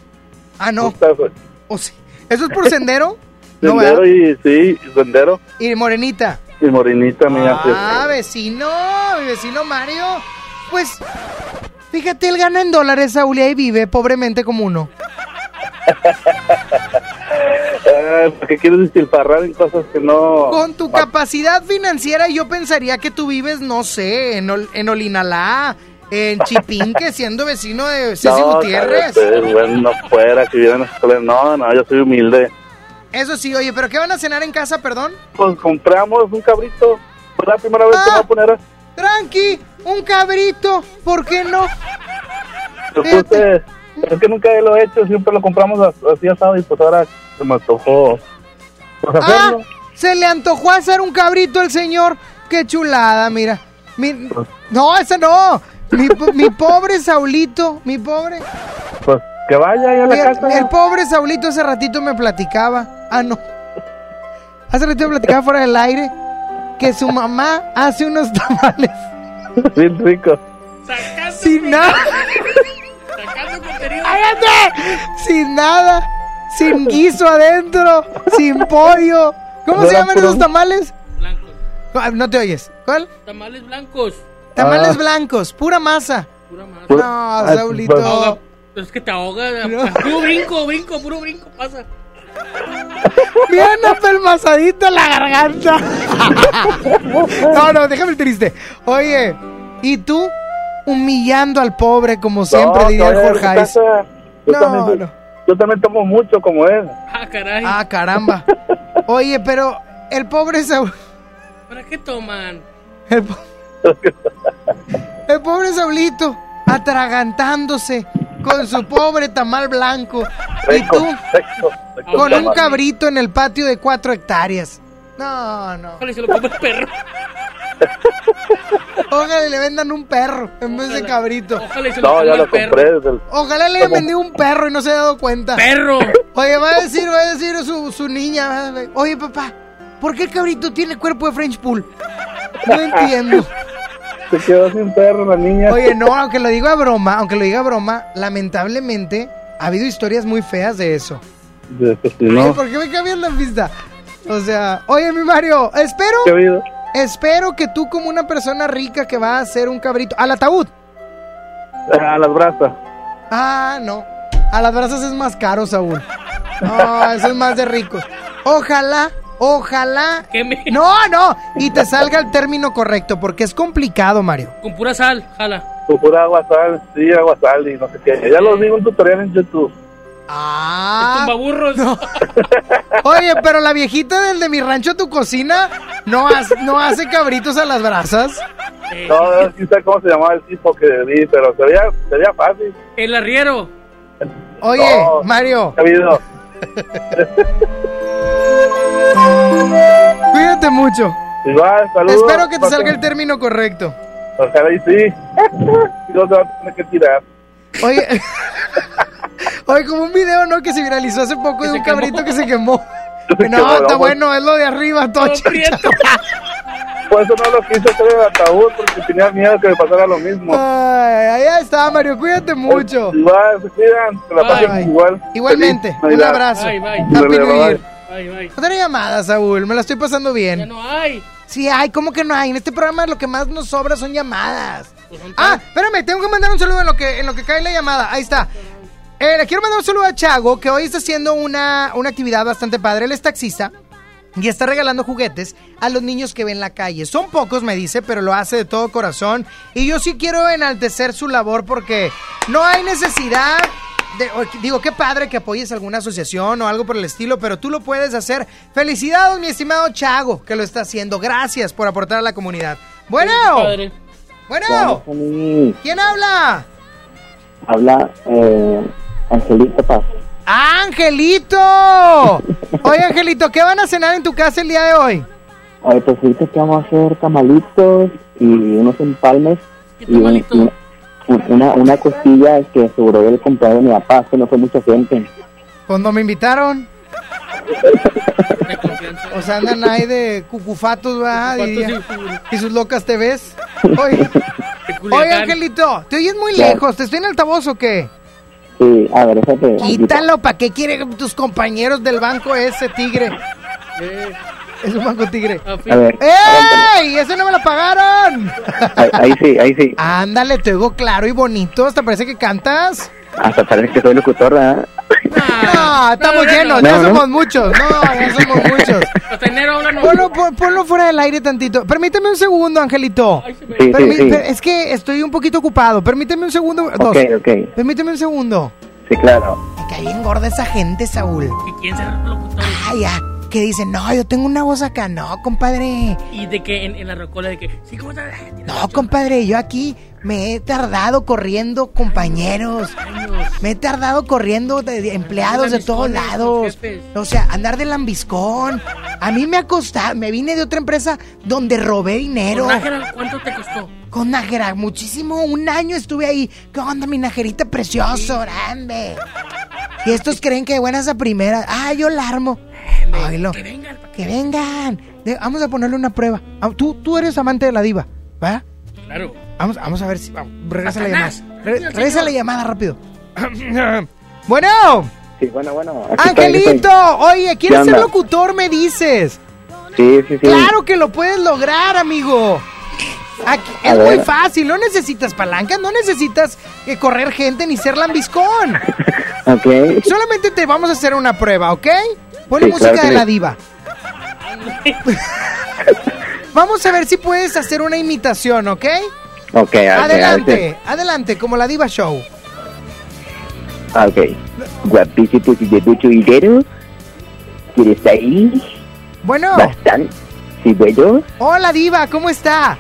Ah, no. Está, pues, O sí. ¿Eso es por sendero? Sendero y sí, sendero. Y morenita. Y morenita, mía. Ah, vecino, mi vecino Mario. Pues, fíjate, él gana en dólares, Saúl, y ahí vive pobremente como uno. Ah, ¿Por qué quieres despilfarrar en cosas que no... Con tu capacidad financiera, yo pensaría que tú vives, no sé, en, Ol- en Olinalá, en Chipinque, siendo vecino de Ceci no, Gutiérrez. cállate, bueno, fuera, que viven en. No, no, yo soy humilde. Eso sí, oye, ¿pero qué van a cenar en casa, perdón? Pues compramos un cabrito. Fue la primera vez que me voy a poner a... Tranqui, un cabrito, ¿por qué no? Es que nunca lo he hecho, siempre lo compramos as- así asado y pues ahora se me antojó pues Ah, se le antojó hacer un cabrito al señor. Qué chulada, mira. Mi- no, esa no. Mi, mi pobre Saulito, mi pobre. Pues que vaya ahí a la El, casa. el pobre Saulito hace ratito me platicaba. Ah, no. Hace ratito me platicaba fuera del aire que su mamá hace unos tamales Bien rico. sin nada. ¡Cállate! Sin nada. Sin guiso adentro. Sin pollo. ¿Cómo se llaman esos tamales? Ah, No te oyes. ¿Cuál? Tamales blancos. Tamales Ah. blancos, pura masa. Pura masa. No, Ah, Saulito. Pues-. Es que te ahoga. Puro brinco, brinco, puro brinco pasa. Bien apelmazadita la garganta. no, no, déjame el triste. Oye, ¿y tú? Humillando al pobre como siempre, No, diría el Jorge. Hayes. Yo, No, también, no. yo también tomo mucho como él. Ah, caray. Ah, caramba. Oye, pero el pobre Saúl. ¿Para qué toman? El, po- el pobre Saulito atragantándose con su pobre tamal blanco. Y tú con un cabrito en el patio de cuatro hectáreas. No, no. Ojalá y se lo come el perro. Ojalá le vendan un perro en vez de cabrito. Ojalá y se lo No, ya lo compré el... Ojalá le hayan vendido un perro y no se haya dado cuenta. ¡Perro! Oye, va a decir, va a decir su, su niña. Oye, papá, ¿por qué el cabrito tiene cuerpo de French Pool? No entiendo. Se quedó sin perro la niña. Oye, no, aunque lo diga broma, aunque lo diga broma, lamentablemente ha habido historias muy feas de eso. De Ay, no, ¿Por qué me cambian la pista? O sea, oye, mi Mario, espero, ¿qué ha habido? espero que tú como una persona rica que va a hacer un cabrito al ataúd. A las brasas. Ah, no. A las brasas es más caro, Saúl. No, eso es más de ricos. Ojalá, ojalá. No, no. Y te salga el término correcto, porque es complicado, Mario. Con pura sal, jala. Con pura agua sal, sí, agua sal y no sé qué. Ya lo digo en tutorial en YouTube. Ah. Tumbaburros. Oye, pero la viejita del de mi rancho tu cocina no, hace- no hace cabritos a las brasas. No, no sé cómo se llamaba el tipo que vi, pero sería, sería fácil. El arriero. Oye, No, Mario. ¿qué ha habido? Cuídate mucho. Igual, saludos. Espero que te salga el término correcto. Ojalá y sí. Y no se va a tener que tirar. Oye, oye, como un video, ¿no? Que se viralizó hace poco de un cabrito que se quemó. Se No, quemó, está bueno, es lo de arriba, todo. Por eso no lo quise hacer en el ataúd, porque tenía miedo que me pasara lo mismo. Ay, ahí está, Mario, cuídate mucho. Igual, se cuidan, que la pasen igual. Igualmente, Feliz un abrazo. Bye, bye. Happy New. Year. Bye, bye. Otra llamada, Saúl, me la estoy pasando bien. Ya no hay. Sí, hay, ¿cómo que no hay? En este programa lo que más nos sobra son llamadas. Ah, espérame, tengo que mandar un saludo en lo que, en lo que cae la llamada. Ahí está. Eh, le quiero mandar un saludo a Chago, que hoy está haciendo una, una actividad bastante padre. Él es taxista y está regalando juguetes a los niños que ven la calle. Son pocos, me dice, pero lo hace de todo corazón. Y yo sí quiero enaltecer su labor porque no hay necesidad de- o- digo, qué padre que apoyes alguna asociación o algo por el estilo, pero tú lo puedes hacer. Felicidades, mi estimado Chago, que lo está haciendo. Gracias por aportar a la comunidad. Bueno, bueno, ¿quién habla? Habla eh, Angelito Paz. ¡Angelito! Oye, Angelito, ¿qué van a cenar en tu casa el día de hoy? Oye, pues ahorita que vamos a hacer tamalitos y unos empalmes y un- un- un- una, una costilla que aseguró el cumpleaños de mi papá, que no fue mucha gente. Cuando me invitaron. O sea, andan ahí de cucufatos, ¿verdad? Y sus locas te ves. Oye, oye, Angelito, te oyes muy lejos. ¿Te estoy en altavoz o qué? Sí, a ver, déjate. Quítalo, ¿para qué quieren tus compañeros del banco ese tigre? Es un banco tigre. A ver, ¡Ey! ¡Ese no me lo pagaron! ahí, ahí sí, ahí sí. Ándale, te oigo claro y bonito. ¿Hasta parece que cantas? Hasta parece que soy locutor, ¿verdad? No, estamos llenos, no. ya somos muchos. No, ya somos muchos. Ponlo, pon- ponlo fuera del aire tantito. Permíteme un segundo, Angelito. Sí, sí, Permi- sí. Es que estoy un poquito ocupado. Permíteme un segundo. Dos. Ok, ok. Permíteme un segundo. Sí, claro. Me cae bien gorda esa gente, Saúl. ¿Y quién será el locutor? Ay, ya. Que dicen, no, yo tengo una voz acá. No, compadre. Y de que en, en la rocola de que. Sí, ¿cómo? No, compadre, yo aquí me he tardado corriendo compañeros. Me he tardado corriendo de, de empleados de todos lados. O sea, andar de lambiscón. A mí me ha costado. Me vine de otra empresa donde robé dinero. Con Nájera, ¿Cuánto te costó? Con Nájera, muchísimo. Un año estuve ahí. ¿Qué onda, mi Najerita precioso, grande? Y estos creen que buenas a primera. Ah, yo la armo. Oílo. Que vengan. Que vengan. De- vamos a ponerle una prueba. Ah, Tú, tú eres amante de la diva, ¿va? Claro. Vamos, vamos a ver si. vamos, regresa la llamada. Re- regresa la llamada rápido. bueno, Sí, bueno, bueno. Angelito, oye, ¿quieres ¿Qué ser locutor? Me dices. Sí, sí, sí. Claro que lo puedes lograr, amigo. Aquí- es ver. muy fácil, no necesitas palancas, no necesitas eh, correr gente ni ser lambiscón. Ok. Solamente te vamos a hacer una prueba, ¿ok? Ponle Sí, música claro de la diva. Vamos a ver si puedes hacer una imitación, ¿ok? Ok, a ver, Adelante, adelante, como la diva show. Ok. Guapísimo y de mucho dinero. ¿Quieres estar ahí? Bueno, Bastante. Sí, bueno. hola diva, ¿cómo está?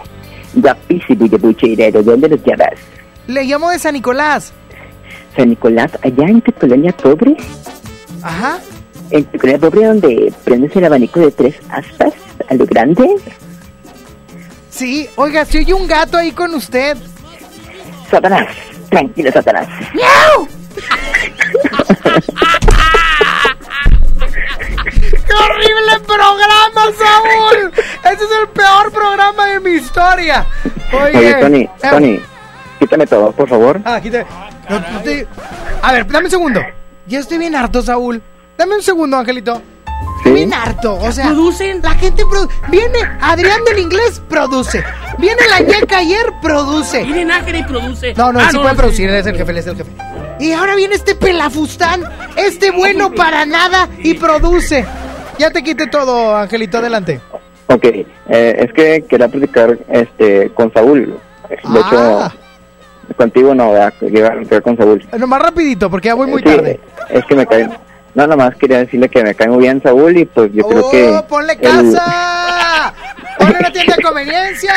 Guapísimo y de mucho dinero. ¿Dónde nos llamas? Le llamo de San Nicolás. San Nicolás, allá en tu colonia pobre. Ajá. En tu colonia pobre donde prendes el abanico de tres aspas a lo grande. Sí, oiga, si oye un gato ahí con usted. Satanás. Tranquilo, Satanás. ¡Miau! ¡Qué horrible programa, Saúl! Este es el peor programa de mi historia. Oye, Oye, Tony, eh, Tony, quítame todo, por favor. Ah, no, no te- A ver, dame un segundo. Ya estoy bien harto, Saúl. Dame un segundo, Angelito. Bien harto. O sea, producen. La gente produce. Viene Adrián del inglés, produce. Viene la ñeca ayer, produce. Viene Nájera y produce. No, no, Ah, él sí puede producir, él es el jefe, él es el jefe. Y ahora viene este pelafustán, este bueno para nada y produce. Ya te quité todo, Angelito, adelante. Ok, eh, es que quería platicar este, con Saúl. De Ah. hecho, contigo no, ¿verdad? platicar con Saúl. Nomás rapidito, porque ya voy muy Sí, tarde. Es que me cae. No, nada más quería decirle que me cae muy bien Saúl y pues yo creo que. ¡Oh, ponle el- casa! ¡Ponle una tienda de conveniencia!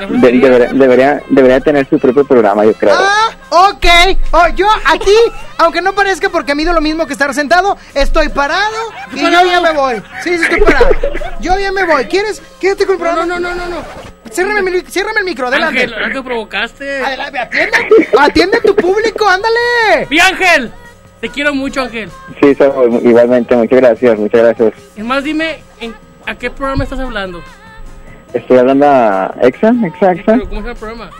de- debería, debería, debería tener su propio programa, yo creo. Ah, ok. Oh, yo aquí, aunque no parezca porque mido lo mismo que estar sentado, estoy parado y yo ya me voy. Sí, sí, estoy parado. Yo ya me voy. ¿Quieres? Quédate con el programa. No, no, no, no, no. Ciérrame, el mi- ciérrame el micro, adelante. Ángel, Ángel, provocaste. Adelante, atiende, atiende a tu público, ándale. ¡Mi Ángel! Te quiero mucho, Ángel. Sí, igualmente, muchas gracias, muchas gracias. Es más, dime, ¿en- ¿a qué programa estás hablando? Estoy hablando a Exa, Exa, Exa, ¿Pero ¿Cómo llama el programa?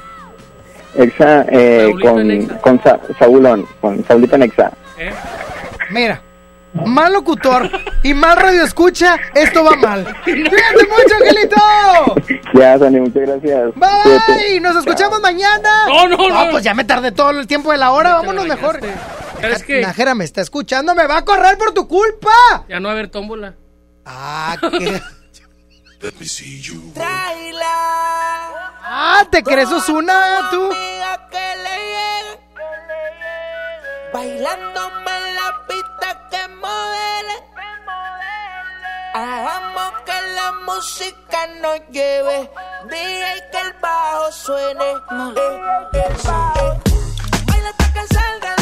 Exa, eh, con, Exa. con Sa- Saulón, con Saulito en Exa. ¿Eh? Mira, mal locutor y mal radio escucha, esto va mal. Cuídate mucho, Angelito. Ya, Sandy, muchas gracias. Bye, Cuídate. nos escuchamos mañana. No, no, no. pues ya me tardé todo el tiempo de la hora, vámonos mejor. ¿Sabes qué? Najera me está escuchando, me va a correr por tu culpa. Ya no va a haber tómbola. Ah, qué. Ah, ¿te crees Osuna tú? Bailándome en la pista que modele. Hagamos que la música nos lleve. DJ que el bajo suene. Baila hasta que salga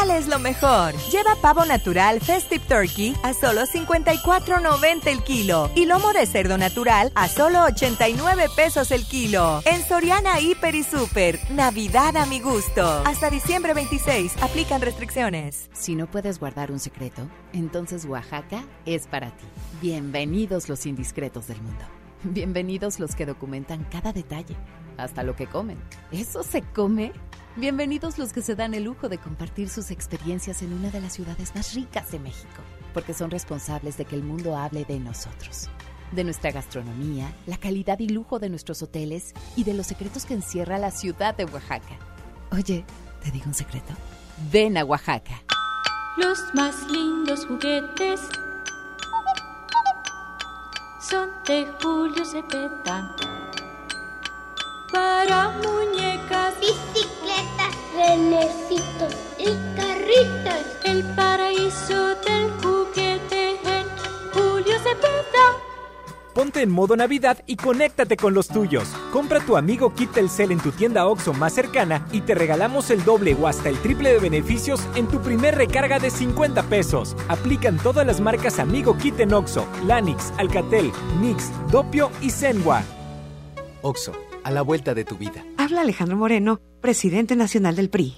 dales lo mejor. Lleva pavo natural Festive Turkey a solo 54.90 el kilo y lomo de cerdo natural a solo 89 pesos el kilo. En Soriana Hiper y Super, Navidad a mi gusto. Hasta diciembre 26, aplican restricciones. Si no puedes guardar un secreto, entonces Oaxaca es para ti. Bienvenidos los indiscretos del mundo. Bienvenidos los que documentan cada detalle, hasta lo que comen. ¿Eso se come? Bienvenidos los que se dan el lujo de compartir sus experiencias en una de las ciudades más ricas de México, porque son responsables de que el mundo hable de nosotros, de nuestra gastronomía, la calidad y lujo de nuestros hoteles y de los secretos que encierra la ciudad de Oaxaca. Oye, ¿te digo un secreto? Ven a Oaxaca. Los más lindos juguetes son de Julio Cepeda. Para muñecas, bicicletas, renecitos y carritos. El paraíso del juguete en Julio Cepeda. Ponte en modo Navidad y conéctate con los tuyos. Compra tu amigo Kit Telcel en tu tienda OXO más cercana y te regalamos el doble o hasta el triple de beneficios en tu primer recarga de 50 pesos. Aplican todas las marcas Amigo Kit en OXO, Lanix, Alcatel, Nix, Dopio y Zenwa. OXO, a la vuelta de tu vida. Habla Alejandro Moreno, presidente nacional del PRI.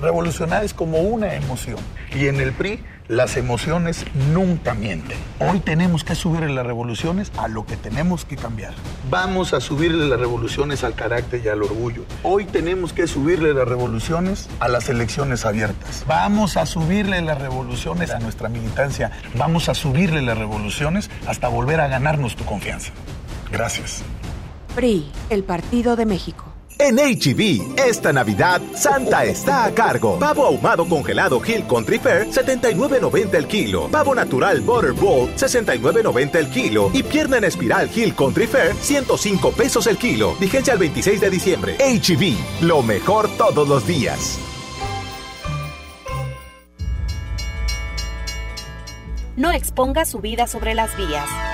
Revolucionar es como una emoción. Y en el PRI las emociones nunca mienten. Hoy tenemos que subirle las revoluciones a lo que tenemos que cambiar. Vamos a subirle las revoluciones al carácter y al orgullo. Hoy tenemos que subirle las revoluciones a las elecciones abiertas. Vamos a subirle las revoluciones a nuestra militancia. Vamos a subirle las revoluciones hasta volver a ganarnos tu confianza. Gracias. PRI, el Partido de México. En HB, esta Navidad, Santa está a cargo. Pavo ahumado congelado Hill Country Fair, 79.90 el kilo. Pavo natural Butter Bowl, 69.90 el kilo. Y pierna en espiral Hill Country Fair, 105 pesos el kilo. Vigencia al 26 de diciembre. HB, lo mejor todos los días. No exponga su vida sobre las vías.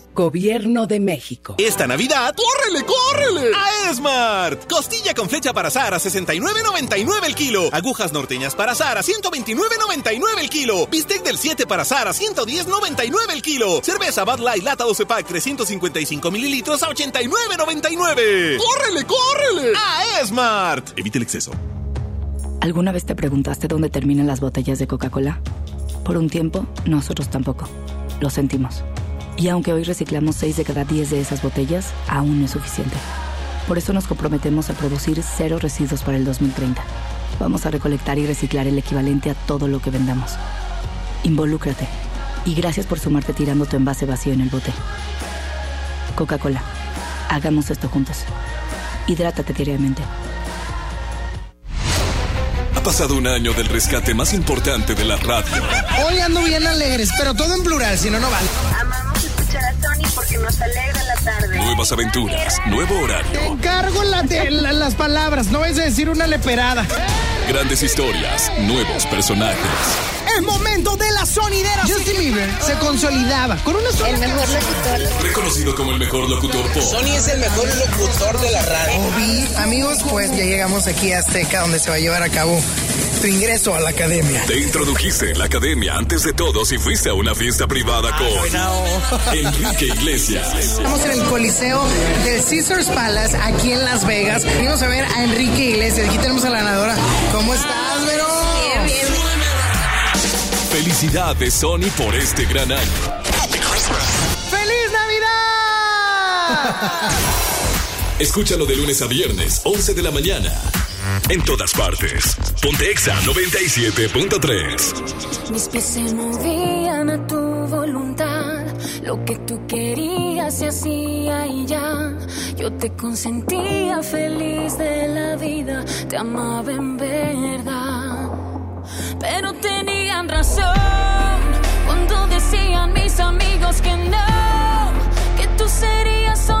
Gobierno de México. Esta Navidad, ¡córrele, córrele! A Esmart. Costilla con flecha para azar a 69.99 el kilo. Agujas norteñas para azar a 129.99 el kilo. Bistec del 7 para azar a 110.99 el kilo. Cerveza Bud Light lata 12 pack 355 mililitros a 89.99. ¡Córrele, córrele! A Esmart. Evite el exceso. ¿Alguna vez te preguntaste dónde terminan las botellas de Coca-Cola? Por un tiempo, nosotros tampoco. Lo sentimos. Y aunque hoy reciclamos 6 de cada 10 de esas botellas, aún no es suficiente. Por eso nos comprometemos a producir cero residuos para el 2030. Vamos a recolectar y reciclar el equivalente a todo lo que vendamos. Involúcrate. Y gracias por sumarte tirando tu envase vacío en el bote. Coca-Cola. Hagamos esto juntos. Hidrátate diariamente. Ha pasado un año del rescate más importante de la radio. Hoy ando bien alegres, pero todo en plural, si no, no vale. Porque nos alegra la tarde. Nuevas aventuras, nuevo Te horario, encargo la te- la- las palabras, no a decir una leperada. grandes historias, nuevos personajes. Es momento de la sonidera. Justin Bieber se consolidaba con una sola El mejor locutor. Reconocido como el mejor locutor pop. Sony es el mejor locutor de la radio. Obi, amigos, pues ya llegamos aquí a Azteca, donde se va a llevar a cabo tu ingreso a la academia. Te introdujiste en la academia antes de todos y fuiste a una fiesta privada con Enrique Iglesias. Estamos en el Coliseo del Caesars Palace, aquí en Las Vegas. Venimos a ver a Enrique Iglesias. Aquí tenemos a la ganadora. ¿Cómo estás, Vero? Bien, bien. Felicidades Sony por este gran año. ¡Feliz Navidad! Escúchalo de lunes a viernes, 11 de la mañana. En todas partes. Ponte Exa 97.3. Mis pies se movían a tu voluntad. Lo que tú querías se hacía y ya. Yo te consentía feliz de la vida. Te amaba en verdad. Pero tenían razón cuando decían mis amigos que no. Que tú serías un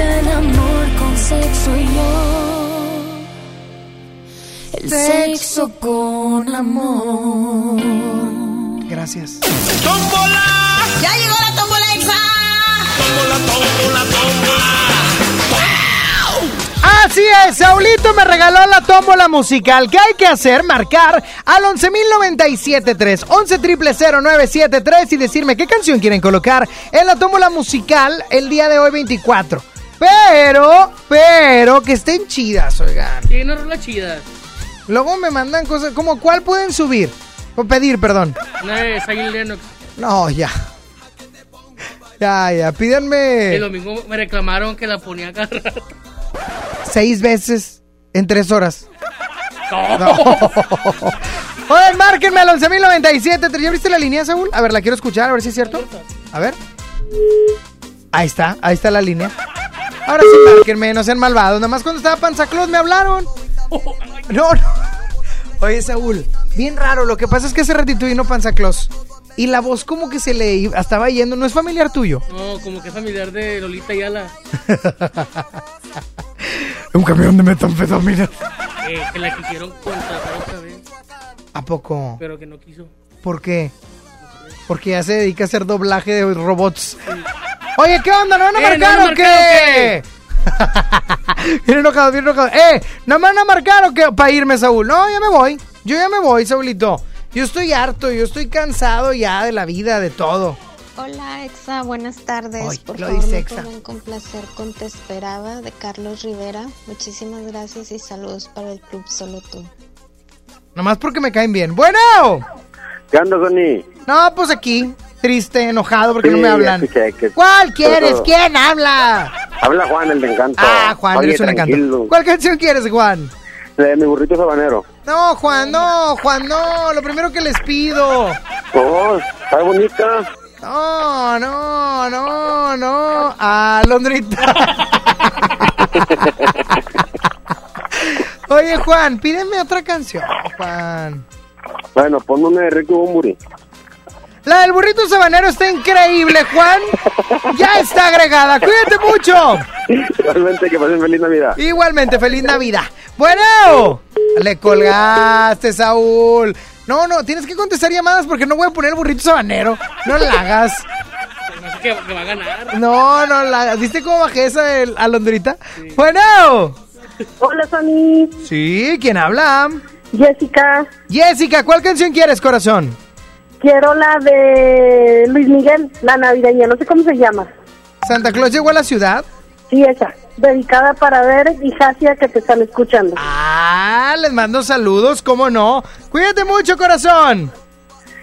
El amor con sexo y yo. El sexo con amor. Gracias. ¡Tómbola! ¡Ya llegó la tómbola exa! ¡Tómbola, tómbola, tómbola! Así es, Saulito me regaló la tómbola musical. ¿Qué hay que hacer? Marcar al 11.097.3, 11.000.973 y decirme qué canción quieren colocar en la tómbola musical el día de hoy 24. Pero, pero, que estén chidas, oigan. Sí, una rola chida. Luego me mandan cosas, como cuál pueden subir? O pedir, perdón. Zion Lennox. No, ya. Ya, ya, pídanme El domingo me reclamaron que la ponía cada rato. seis veces en tres horas. No. Oigan, márquenme al 11.097. ¿Ya viste la línea, Saúl? A ver, la quiero escuchar, a ver si es cierto. A ver. Ahí está, ahí está la línea. Ahora sí, márquenme, no sean malvados. Nada más cuando estaba Panzaclos me hablaron. No, no. Oye, Saúl, bien raro. Lo que pasa es que hace ratito vino Panzaclos. Y la voz como que se le iba- estaba yendo. ¿No es familiar tuyo? No, como que es familiar de Lolita Yala. Un camión de metanfetamina. Eh, que la quisieron contratar otra vez. ¿A poco? Pero que no quiso. ¿Por qué? Porque ya se dedica a hacer doblaje de robots. Oye, ¿qué onda? ¿No van a Eh, marcar ¿no o qué? bien enojado, bien enojado. ¡Eh! ¿No me van a marcar o qué? Para irme, Saúl. No, ya me voy. Yo ya me voy, Saúlito. Yo estoy harto, yo estoy cansado ya de la vida, de todo. Hola Exa, buenas tardes. Ay, Por lo favor, dice me Exa. pueden complacer con Te Esperaba de Carlos Rivera. Muchísimas gracias y saludos para el Club Solo Tú. Nomás porque me caen bien. ¡Bueno! ¿Qué onda, Sony? No, pues aquí, triste, enojado porque no me hablan. que- ¿Cuál quieres? ¿Quién habla? Habla Juan, el de Encanto. Ah, Juan, Oye, eres un encanto. ¿Cuál canción quieres, Juan? De mi burrito sabanero. No, Juan, no, Juan, no. Lo primero que les pido. Oh, está bonita. No, no, no, no. Ah, Londrita. Oye, Juan, pídeme otra canción, Juan. Bueno, ponme una de Ricky Bumburi. La del burrito sabanero está increíble, Juan. Ya está agregada. Cuídate mucho. Realmente que pasen feliz Navidad. Igualmente, feliz Navidad. Bueno, le colgaste, Saúl. No, no, tienes que contestar llamadas porque no voy a poner el burrito sabanero. No la hagas. Así que, que va a ganar. No, no la hagas. ¿Viste cómo bajé esa del- alondrita? Bueno. Hola, Sony. Sí, ¿quién habla? Jessica. Jessica, ¿cuál canción quieres, corazón? Quiero la de Luis Miguel, la navideña, no sé cómo se llama. ¿Santa Claus llegó a la ciudad? Sí, esa. Dedicada para ver y Jasia que te están escuchando. Ah, les mando saludos, ¿cómo no? Cuídate mucho, corazón.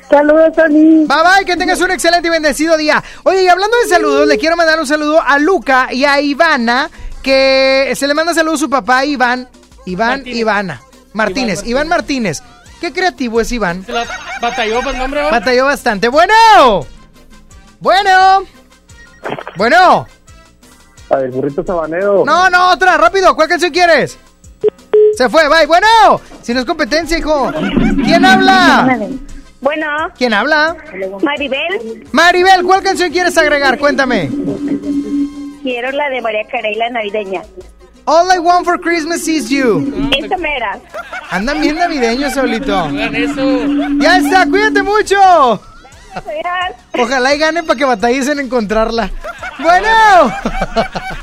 Saludos, Tony. Bye bye, que tengas un excelente y bendecido día. Oye, y hablando de saludos, le quiero mandar un saludo a Luca y a Ivana, que se le manda saludos a su papá Iván, Iván, Martínez. Ivana, Martínez, Iván Martínez. Qué creativo es Iván. Se la batalló para el nombre. Batalló bastante. Bueno, bueno, bueno. A ver, burrito sabanero. No, no, otra, rápido. ¿Cuál canción quieres? Se fue, bye. Bueno, si no es competencia, hijo. ¿Quién habla? Bueno, ¿Quién habla? Maribel, Maribel, ¿cuál canción quieres agregar? Cuéntame. quiero la de María Carey, la navideña. All I want for Christmas is you. Esa mera. Andan bien navideños, Saulito. Ya está, cuídate mucho. Ojalá y ganen para que batalles en encontrarla. Bueno.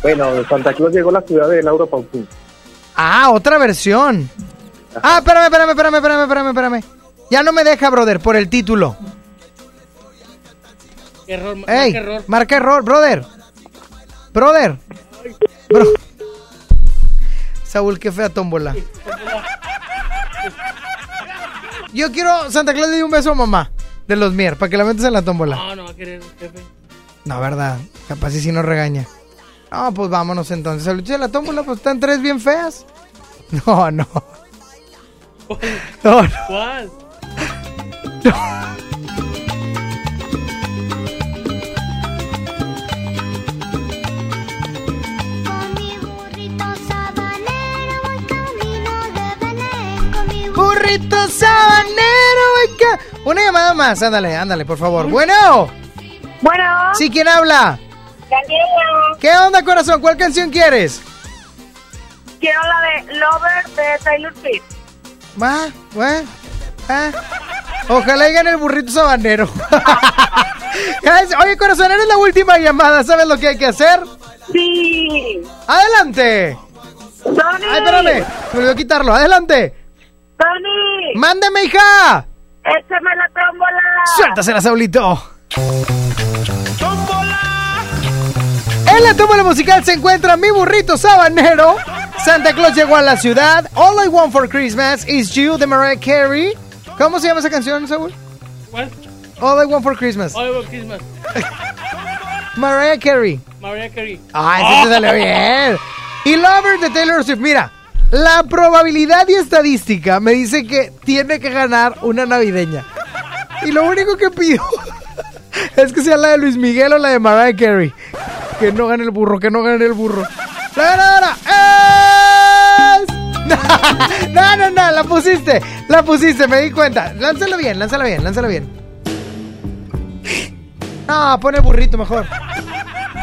Bueno, Santa Claus llegó a la ciudad de Laura Pausín. Ah, otra versión. Ah, espérame, espérame, espérame, espérame, espérame, espérame. Ya no me deja, brother, por el título. Error, Ey, marca error. marca error, brother. Brother. Bro. Saúl, qué fea tómbola. Yo quiero Santa Claus le dio un beso a mamá de los Mier para que la metas en la tómbola. No, no va a querer, jefe. No, verdad. Capaz si nos regaña. No, pues vámonos entonces. El de la tómbola, pues están tres bien feas. No, no. No, no. ¿Cuál? Burrito sabanero. Una llamada más, ándale, ándale, por favor. Bueno. Bueno. Sí, ¿quién habla? Daniela, ¿Qué onda, corazón? ¿Cuál canción quieres? quiero la de Lover de Taylor Swift. Va, bueno. ah. Ojalá gane el burrito sabanero. Oye, corazón, eres la última llamada. ¿Sabes lo que hay que hacer? Sí. ¡Adelante! Tony. Ay, espérame. Me olvidó quitarlo. ¡Adelante! Tony. ¡Mándeme, hija! Échame la tómbola. ¡Suéltasela, Saulito! En la tómbola musical se encuentra mi burrito sabanero. Santa Claus llegó a la ciudad. All I want for Christmas is you de Mariah Carey. ¿Cómo se llama esa canción, Saúl? ¿Cuál? All I want for Christmas. All About Christmas. Mariah Carey. Mariah Carey. Ah, ese te salió bien. Y Lover de Taylor Swift. Mira, la probabilidad y estadística me dice que tiene que ganar una navideña. Y lo único que pido es que sea la de Luis Miguel o la de Mariah Carey. Que no gane el burro, que no gane el burro. La ganadora es... No, no, no, la pusiste, la pusiste, me di cuenta. Lánzala bien, lánzala bien, lánzala bien. No, pon el burrito mejor.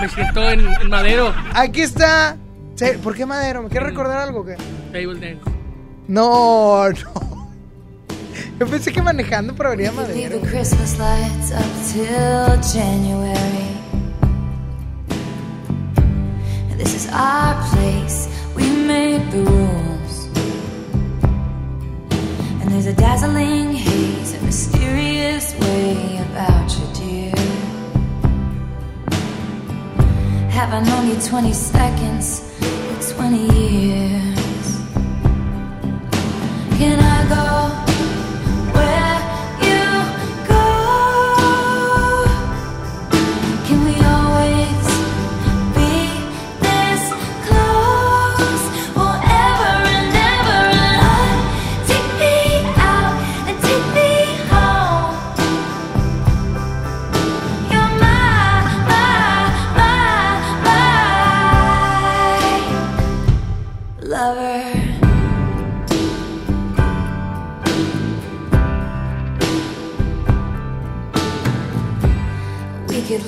Me siento en, en madero. Aquí está. Sí, ¿Por qué madero? ¿Me quieres recordar algo? ¿qué? Table dance. No, no. Yo pensé que manejando, pero venía Leave madero. the Christmas lights up till January. This is our place. We made the rules. And there's a dazzling haze, a mysterious way about you, dear. Have I known you 20 seconds 20 years? Can I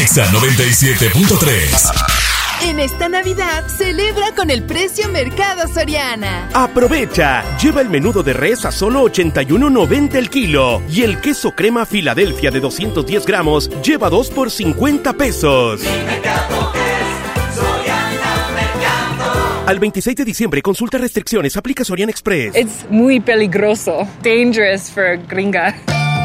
Nexa 97.3. En esta Navidad, celebra con el precio Mercado Soriana. Aprovecha, lleva el menudo de res a solo 81.90 el kilo y el queso crema Filadelfia de 210 gramos lleva 2 por 50 pesos. Al 26 de diciembre, consulta restricciones, aplica Sorian Express. Es muy peligroso. Dangerous for gringa.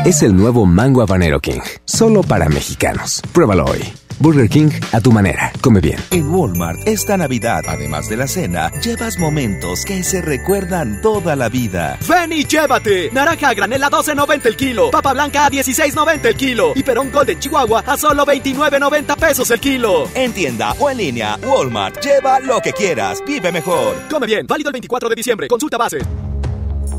Es el nuevo Mango Habanero King, solo para mexicanos. Pruébalo hoy. Burger King a tu manera. Come bien. En Walmart, esta Navidad, además de la cena, llevas momentos que se recuerdan toda la vida. Ven y llévate. Naranja a granel a 12.90 el kilo. Papa blanca a 16.90 el kilo. Y perón Golden Chihuahua a solo 29.90 pesos el kilo. En tienda o en línea, Walmart. Lleva lo que quieras. Vive mejor. Come bien. Válido el 24 de diciembre. Consulta base.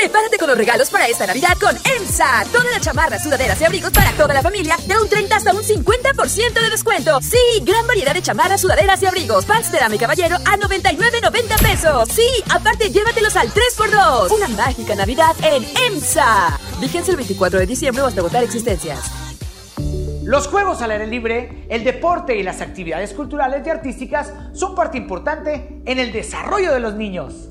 Prepárate con los regalos para esta Navidad con EMSA. Todas las chamarras, sudaderas y abrigos para toda la familia de un 30 hasta un 50% de descuento. Sí, gran variedad de chamarras, sudaderas y abrigos. Pants de caballero a 99.90 pesos. Sí, aparte llévatelos al 3x2. Una mágica Navidad en EMSA. Vigencia el 24 de diciembre hasta agotar existencias. Los juegos al aire libre, el deporte y las actividades culturales y artísticas son parte importante en el desarrollo de los niños.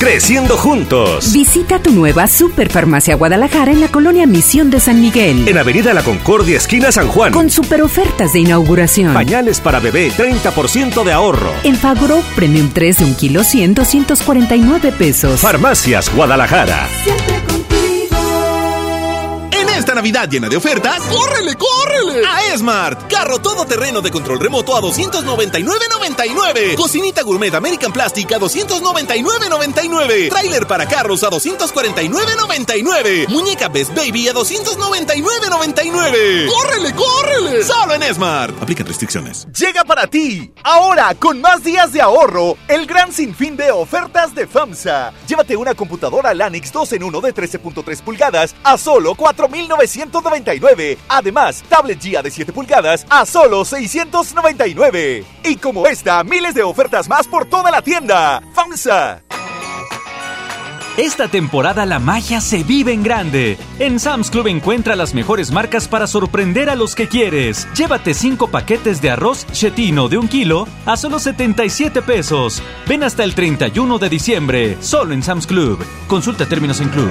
Creciendo juntos. Visita tu nueva Superfarmacia Guadalajara en la colonia Misión de San Miguel. En Avenida La Concordia, esquina San Juan. Con super ofertas de inauguración. Pañales para bebé, 30% de ahorro. En Fagro, Premium 3 de un kilo 100, 249 pesos. Farmacias Guadalajara. Siempre Navidad llena de ofertas, ¡córrele, córrele! A Esmart. Carro todoterreno de control remoto a 299.99. Cocinita gourmet American Plastic a 299.99. Trailer para carros a 249.99. Muñeca Best Baby a 299.99. ¡Córrele, córrele! Solo en Esmart. Aplican restricciones. Llega para ti, ahora con más días de ahorro, el gran sinfín de ofertas de FAMSA. Llévate una computadora Lanix 2 en 1 de 13.3 pulgadas a solo 4.999. Además, tablet GIA de 7 pulgadas a solo 699. Y como esta, miles de ofertas más por toda la tienda. FAMSA. Esta temporada la magia se vive en grande. En Sam's Club encuentra las mejores marcas para sorprender a los que quieres. Llévate 5 paquetes de arroz chetino de un kilo a solo 77 pesos. Ven hasta el 31 de diciembre, solo en Sam's Club. Consulta términos en club.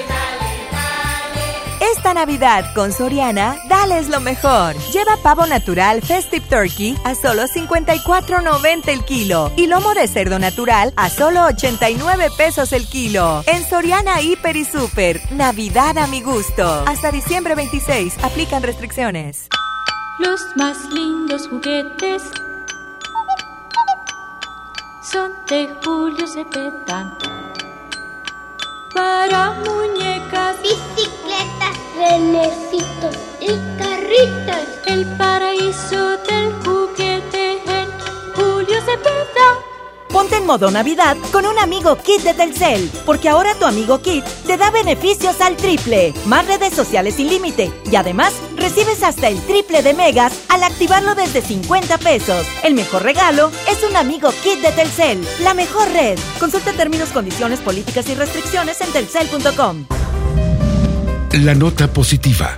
Esta Navidad con Soriana, dales lo mejor. Lleva pavo natural Festive Turkey a solo 54.90 el kilo y lomo de cerdo natural a solo 89 pesos el kilo. En Soriana Hiper y Super, Navidad a mi gusto. Hasta diciembre 26, aplican restricciones. Los más lindos juguetes son de Julio Cepeda para muñecas, bicicletas, renecitos y carritos. El paraíso del juguete en Julio Cepeda modo Navidad con un amigo Kit de Telcel, porque ahora tu amigo Kit te da beneficios al triple, más redes sociales sin límite y además recibes hasta el triple de megas al activarlo desde 50 pesos. El mejor regalo es un amigo Kit de Telcel, la mejor red. Consulta términos, condiciones, políticas y restricciones en telcel.com. La nota positiva.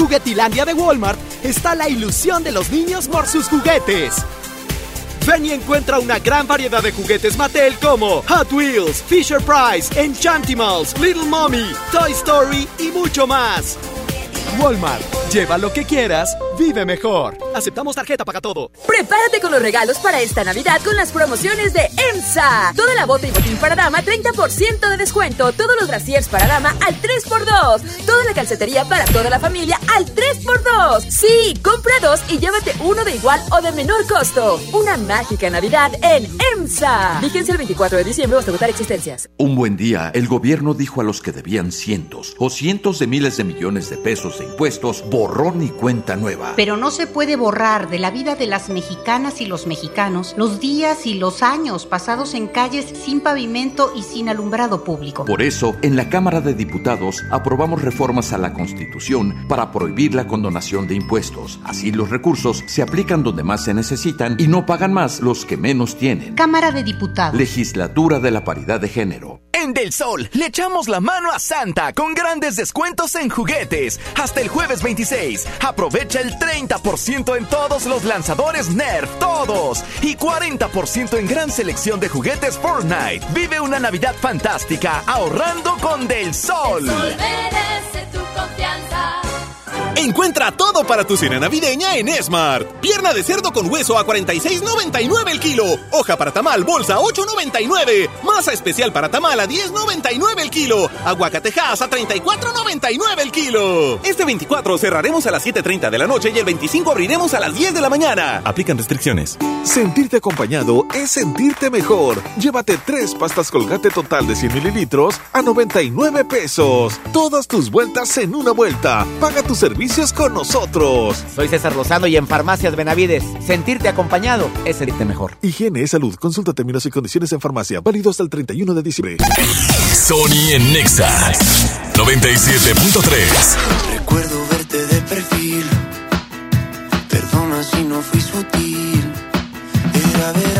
Juguetilandia de Walmart está la ilusión de los niños por sus juguetes. Ven encuentra una gran variedad de juguetes Mattel como Hot Wheels, Fisher Price, Enchantimals, Little Mommy, Toy Story y mucho más. Walmart, lleva lo que quieras, vive mejor. Aceptamos tarjeta para todo. Prepárate con los regalos para esta Navidad con las promociones de EMSA. Toda la bota y botín para dama, 30% de descuento. Todos los brasiers para dama al 3x2. Toda la calcetería para toda la familia al 3x2. Sí, compra dos y llévate uno de igual o de menor costo. Una mágica Navidad en EMSA. Fíjense el 24 de diciembre hasta agotar existencias. Un buen día, el gobierno dijo a los que debían cientos o cientos de miles de millones de pesos de impuestos, borrón y cuenta nueva. Pero no se puede borrar de la vida de las mexicanas y los mexicanos los días y los años pasados en calles sin pavimento y sin alumbrado público. Por eso, en la Cámara de Diputados aprobamos reformas a la Constitución para prohibir la condonación de impuestos. Así los recursos se aplican donde más se necesitan y no pagan más los que menos tienen. Cámara de Diputados. Legislatura de la Paridad de Género. En Del Sol le echamos la mano a Santa con grandes descuentos en juguetes. Hasta el jueves 26. Aprovecha el 30% en todos los lanzadores Nerf, todos. Y 40% en gran selección de juguetes Fortnite. Vive una Navidad fantástica ahorrando con Del Sol. Sol merece tu confianza. Encuentra todo para tu cena navideña en Smart. Pierna de cerdo con hueso a 46.99 el kilo. Hoja para tamal bolsa 8.99. Masa especial para tamal a 10.99 el kilo. Aguacatejas a 34.99 el kilo. Este 24 cerraremos a las 7.30 de la noche y el 25 abriremos a las 10 de la mañana. Aplican restricciones. Sentirte acompañado es sentirte mejor. Llévate tres pastas colgate total de 100 mililitros a 99 pesos. Todas tus vueltas en una vuelta. Paga tus servicios con nosotros. Soy César Lozano y en Farmacias Benavides, sentirte acompañado es sentirte mejor. Higiene y salud. Consulta términos y condiciones en farmacia. Válido hasta el 31 de diciembre. Sony en Nexa 97.3. Recuerdo verte de perfil. Perdona si no fui sutil. Era verano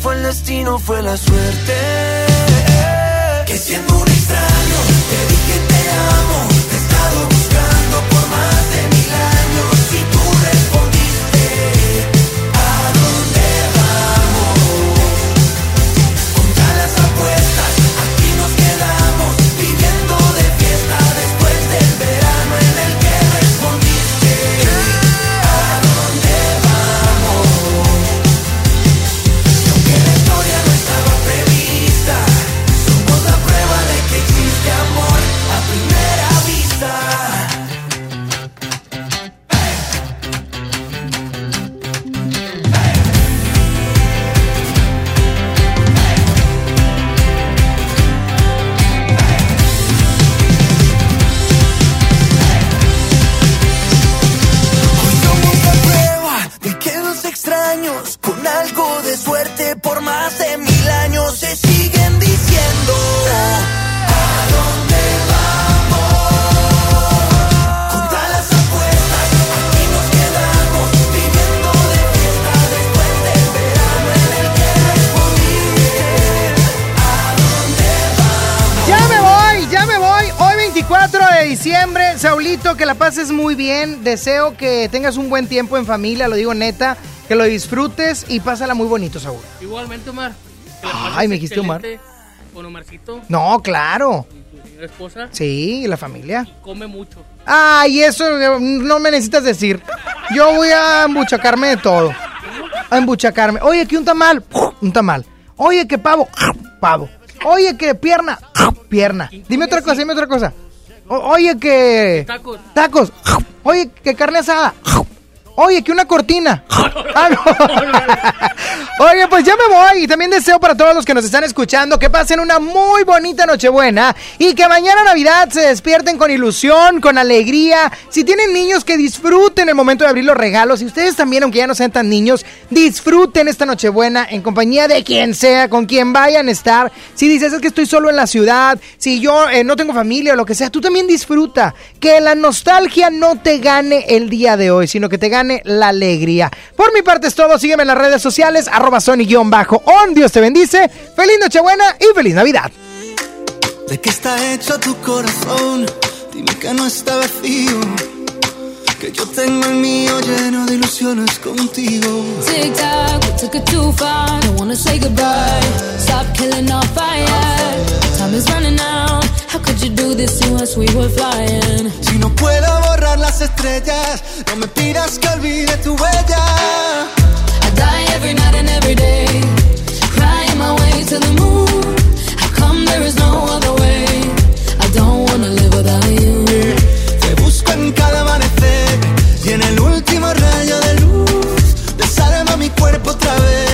Fue el destino, fue la suerte. Que siendo pases muy bien. Deseo que tengas un buen tiempo en familia, lo digo neta, que lo disfrutes y pásala muy bonito, Saúl. Igualmente, Omar. Ay, me dijiste Omar. Con Omarcito. No, claro. Tu señora esposa. Sí, y la familia. Come mucho. Ay, eso no me necesitas decir. Yo voy a embuchacarme de todo. A embuchacarme. Oye, que un tamal, un tamal. Oye, que pavo, pavo. Oye, que pierna, pierna. Dime otra cosa, dime otra cosa. O- oye, que Tacos. tacos. Oye, que carne asada. Oye, que una cortina. Ah, no. Oye, pues ya me voy. Y también deseo para todos los que nos están escuchando que pasen una muy bonita Nochebuena y que mañana Navidad se despierten con ilusión, con alegría. Si tienen niños, que disfruten el momento de abrir los regalos. Y ustedes también, aunque ya no sean tan niños, disfruten esta Nochebuena en compañía de quien sea, con quien vayan a estar. Si dices es que estoy solo en la ciudad, si yo eh, no tengo familia o lo que sea, tú también disfruta. Que la nostalgia no te gane el día de hoy, sino que te gane la alegría. Por mi parte es todo. Sígueme en las redes sociales, arroba Sony-on. Dios te bendice. Feliz Nochebuena y feliz Navidad. ¿De qué está hecho tu corazón? Dime que no está vacío. Que yo tengo el mío lleno de ilusiones contigo. Tic tac, we took it too far. Don't wanna say goodbye. Stop killing our fire. Time is running out. How could you do this to us? We were flying. Si no puedo borrar las estrellas, no me pidas que olvide tu huella. I die every night and every day. Crying my way to the moon. How come there is no other way? I don't wanna live without you. Te busco en cada amanecer y en el último rayo de luz. Desarma mi cuerpo otra vez.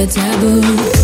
The taboo.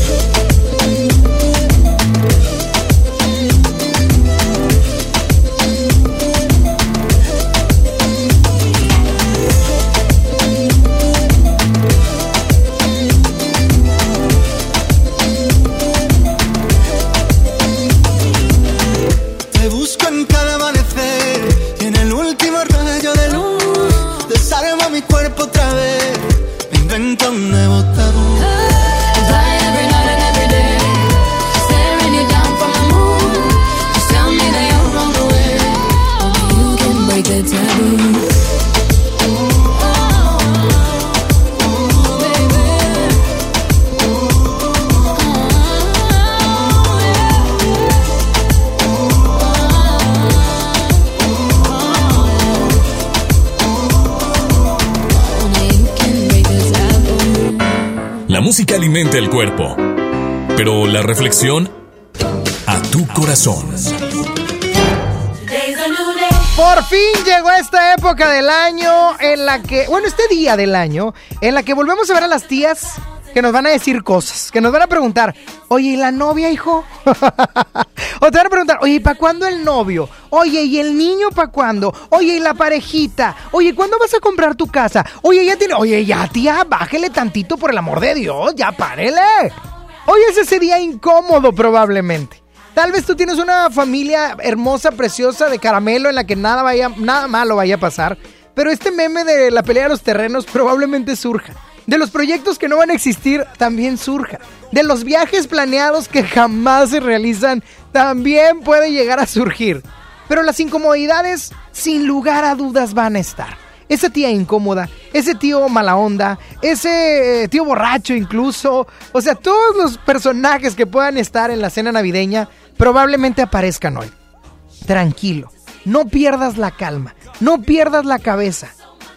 Alimenta el cuerpo, pero la reflexión a tu corazón. Por fin llegó esta época del año en la que, bueno, este día del año, en la que volvemos a ver a las tías que nos van a decir cosas, que nos van a preguntar, oye, ¿y la novia, hijo? o te van a preguntar, oye, ¿y para cuándo el novio? Oye, ¿y el niño para cuándo? Oye, ¿y la parejita? Oye, ¿cuándo vas a comprar tu casa? Oye, ya tiene, oye, ya tía, bájele tantito por el amor de Dios, ya párele. Hoy es ese día incómodo probablemente. Tal vez tú tienes una familia hermosa, preciosa, de caramelo en la que nada, vaya, nada malo vaya a pasar. Pero este meme de la pelea de los terrenos probablemente surja. De los proyectos que no van a existir también surja. De los viajes planeados que jamás se realizan también puede llegar a surgir. Pero las incomodidades sin lugar a dudas van a estar. Esa tía incómoda, ese tío mala onda, ese eh, tío borracho incluso, o sea, todos los personajes que puedan estar en la cena navideña probablemente aparezcan hoy. Tranquilo, no pierdas la calma, no pierdas la cabeza.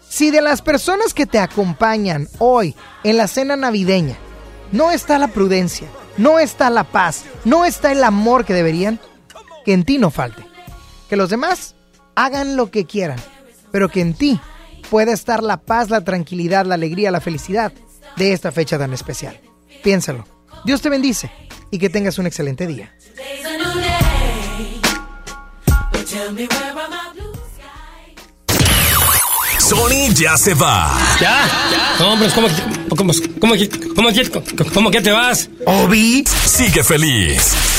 Si de las personas que te acompañan hoy en la cena navideña no está la prudencia, no está la paz, no está el amor que deberían, que en ti no falte. Que los demás hagan lo que quieran, pero que en ti pueda estar la paz, la tranquilidad, la alegría, la felicidad de esta fecha tan especial. Piénsalo. Dios te bendice y que tengas un excelente día. Sony ya se va. ¿Ya? No, hombre, ¿cómo, cómo, cómo, cómo, cómo, cómo que te vas? Obi sigue feliz.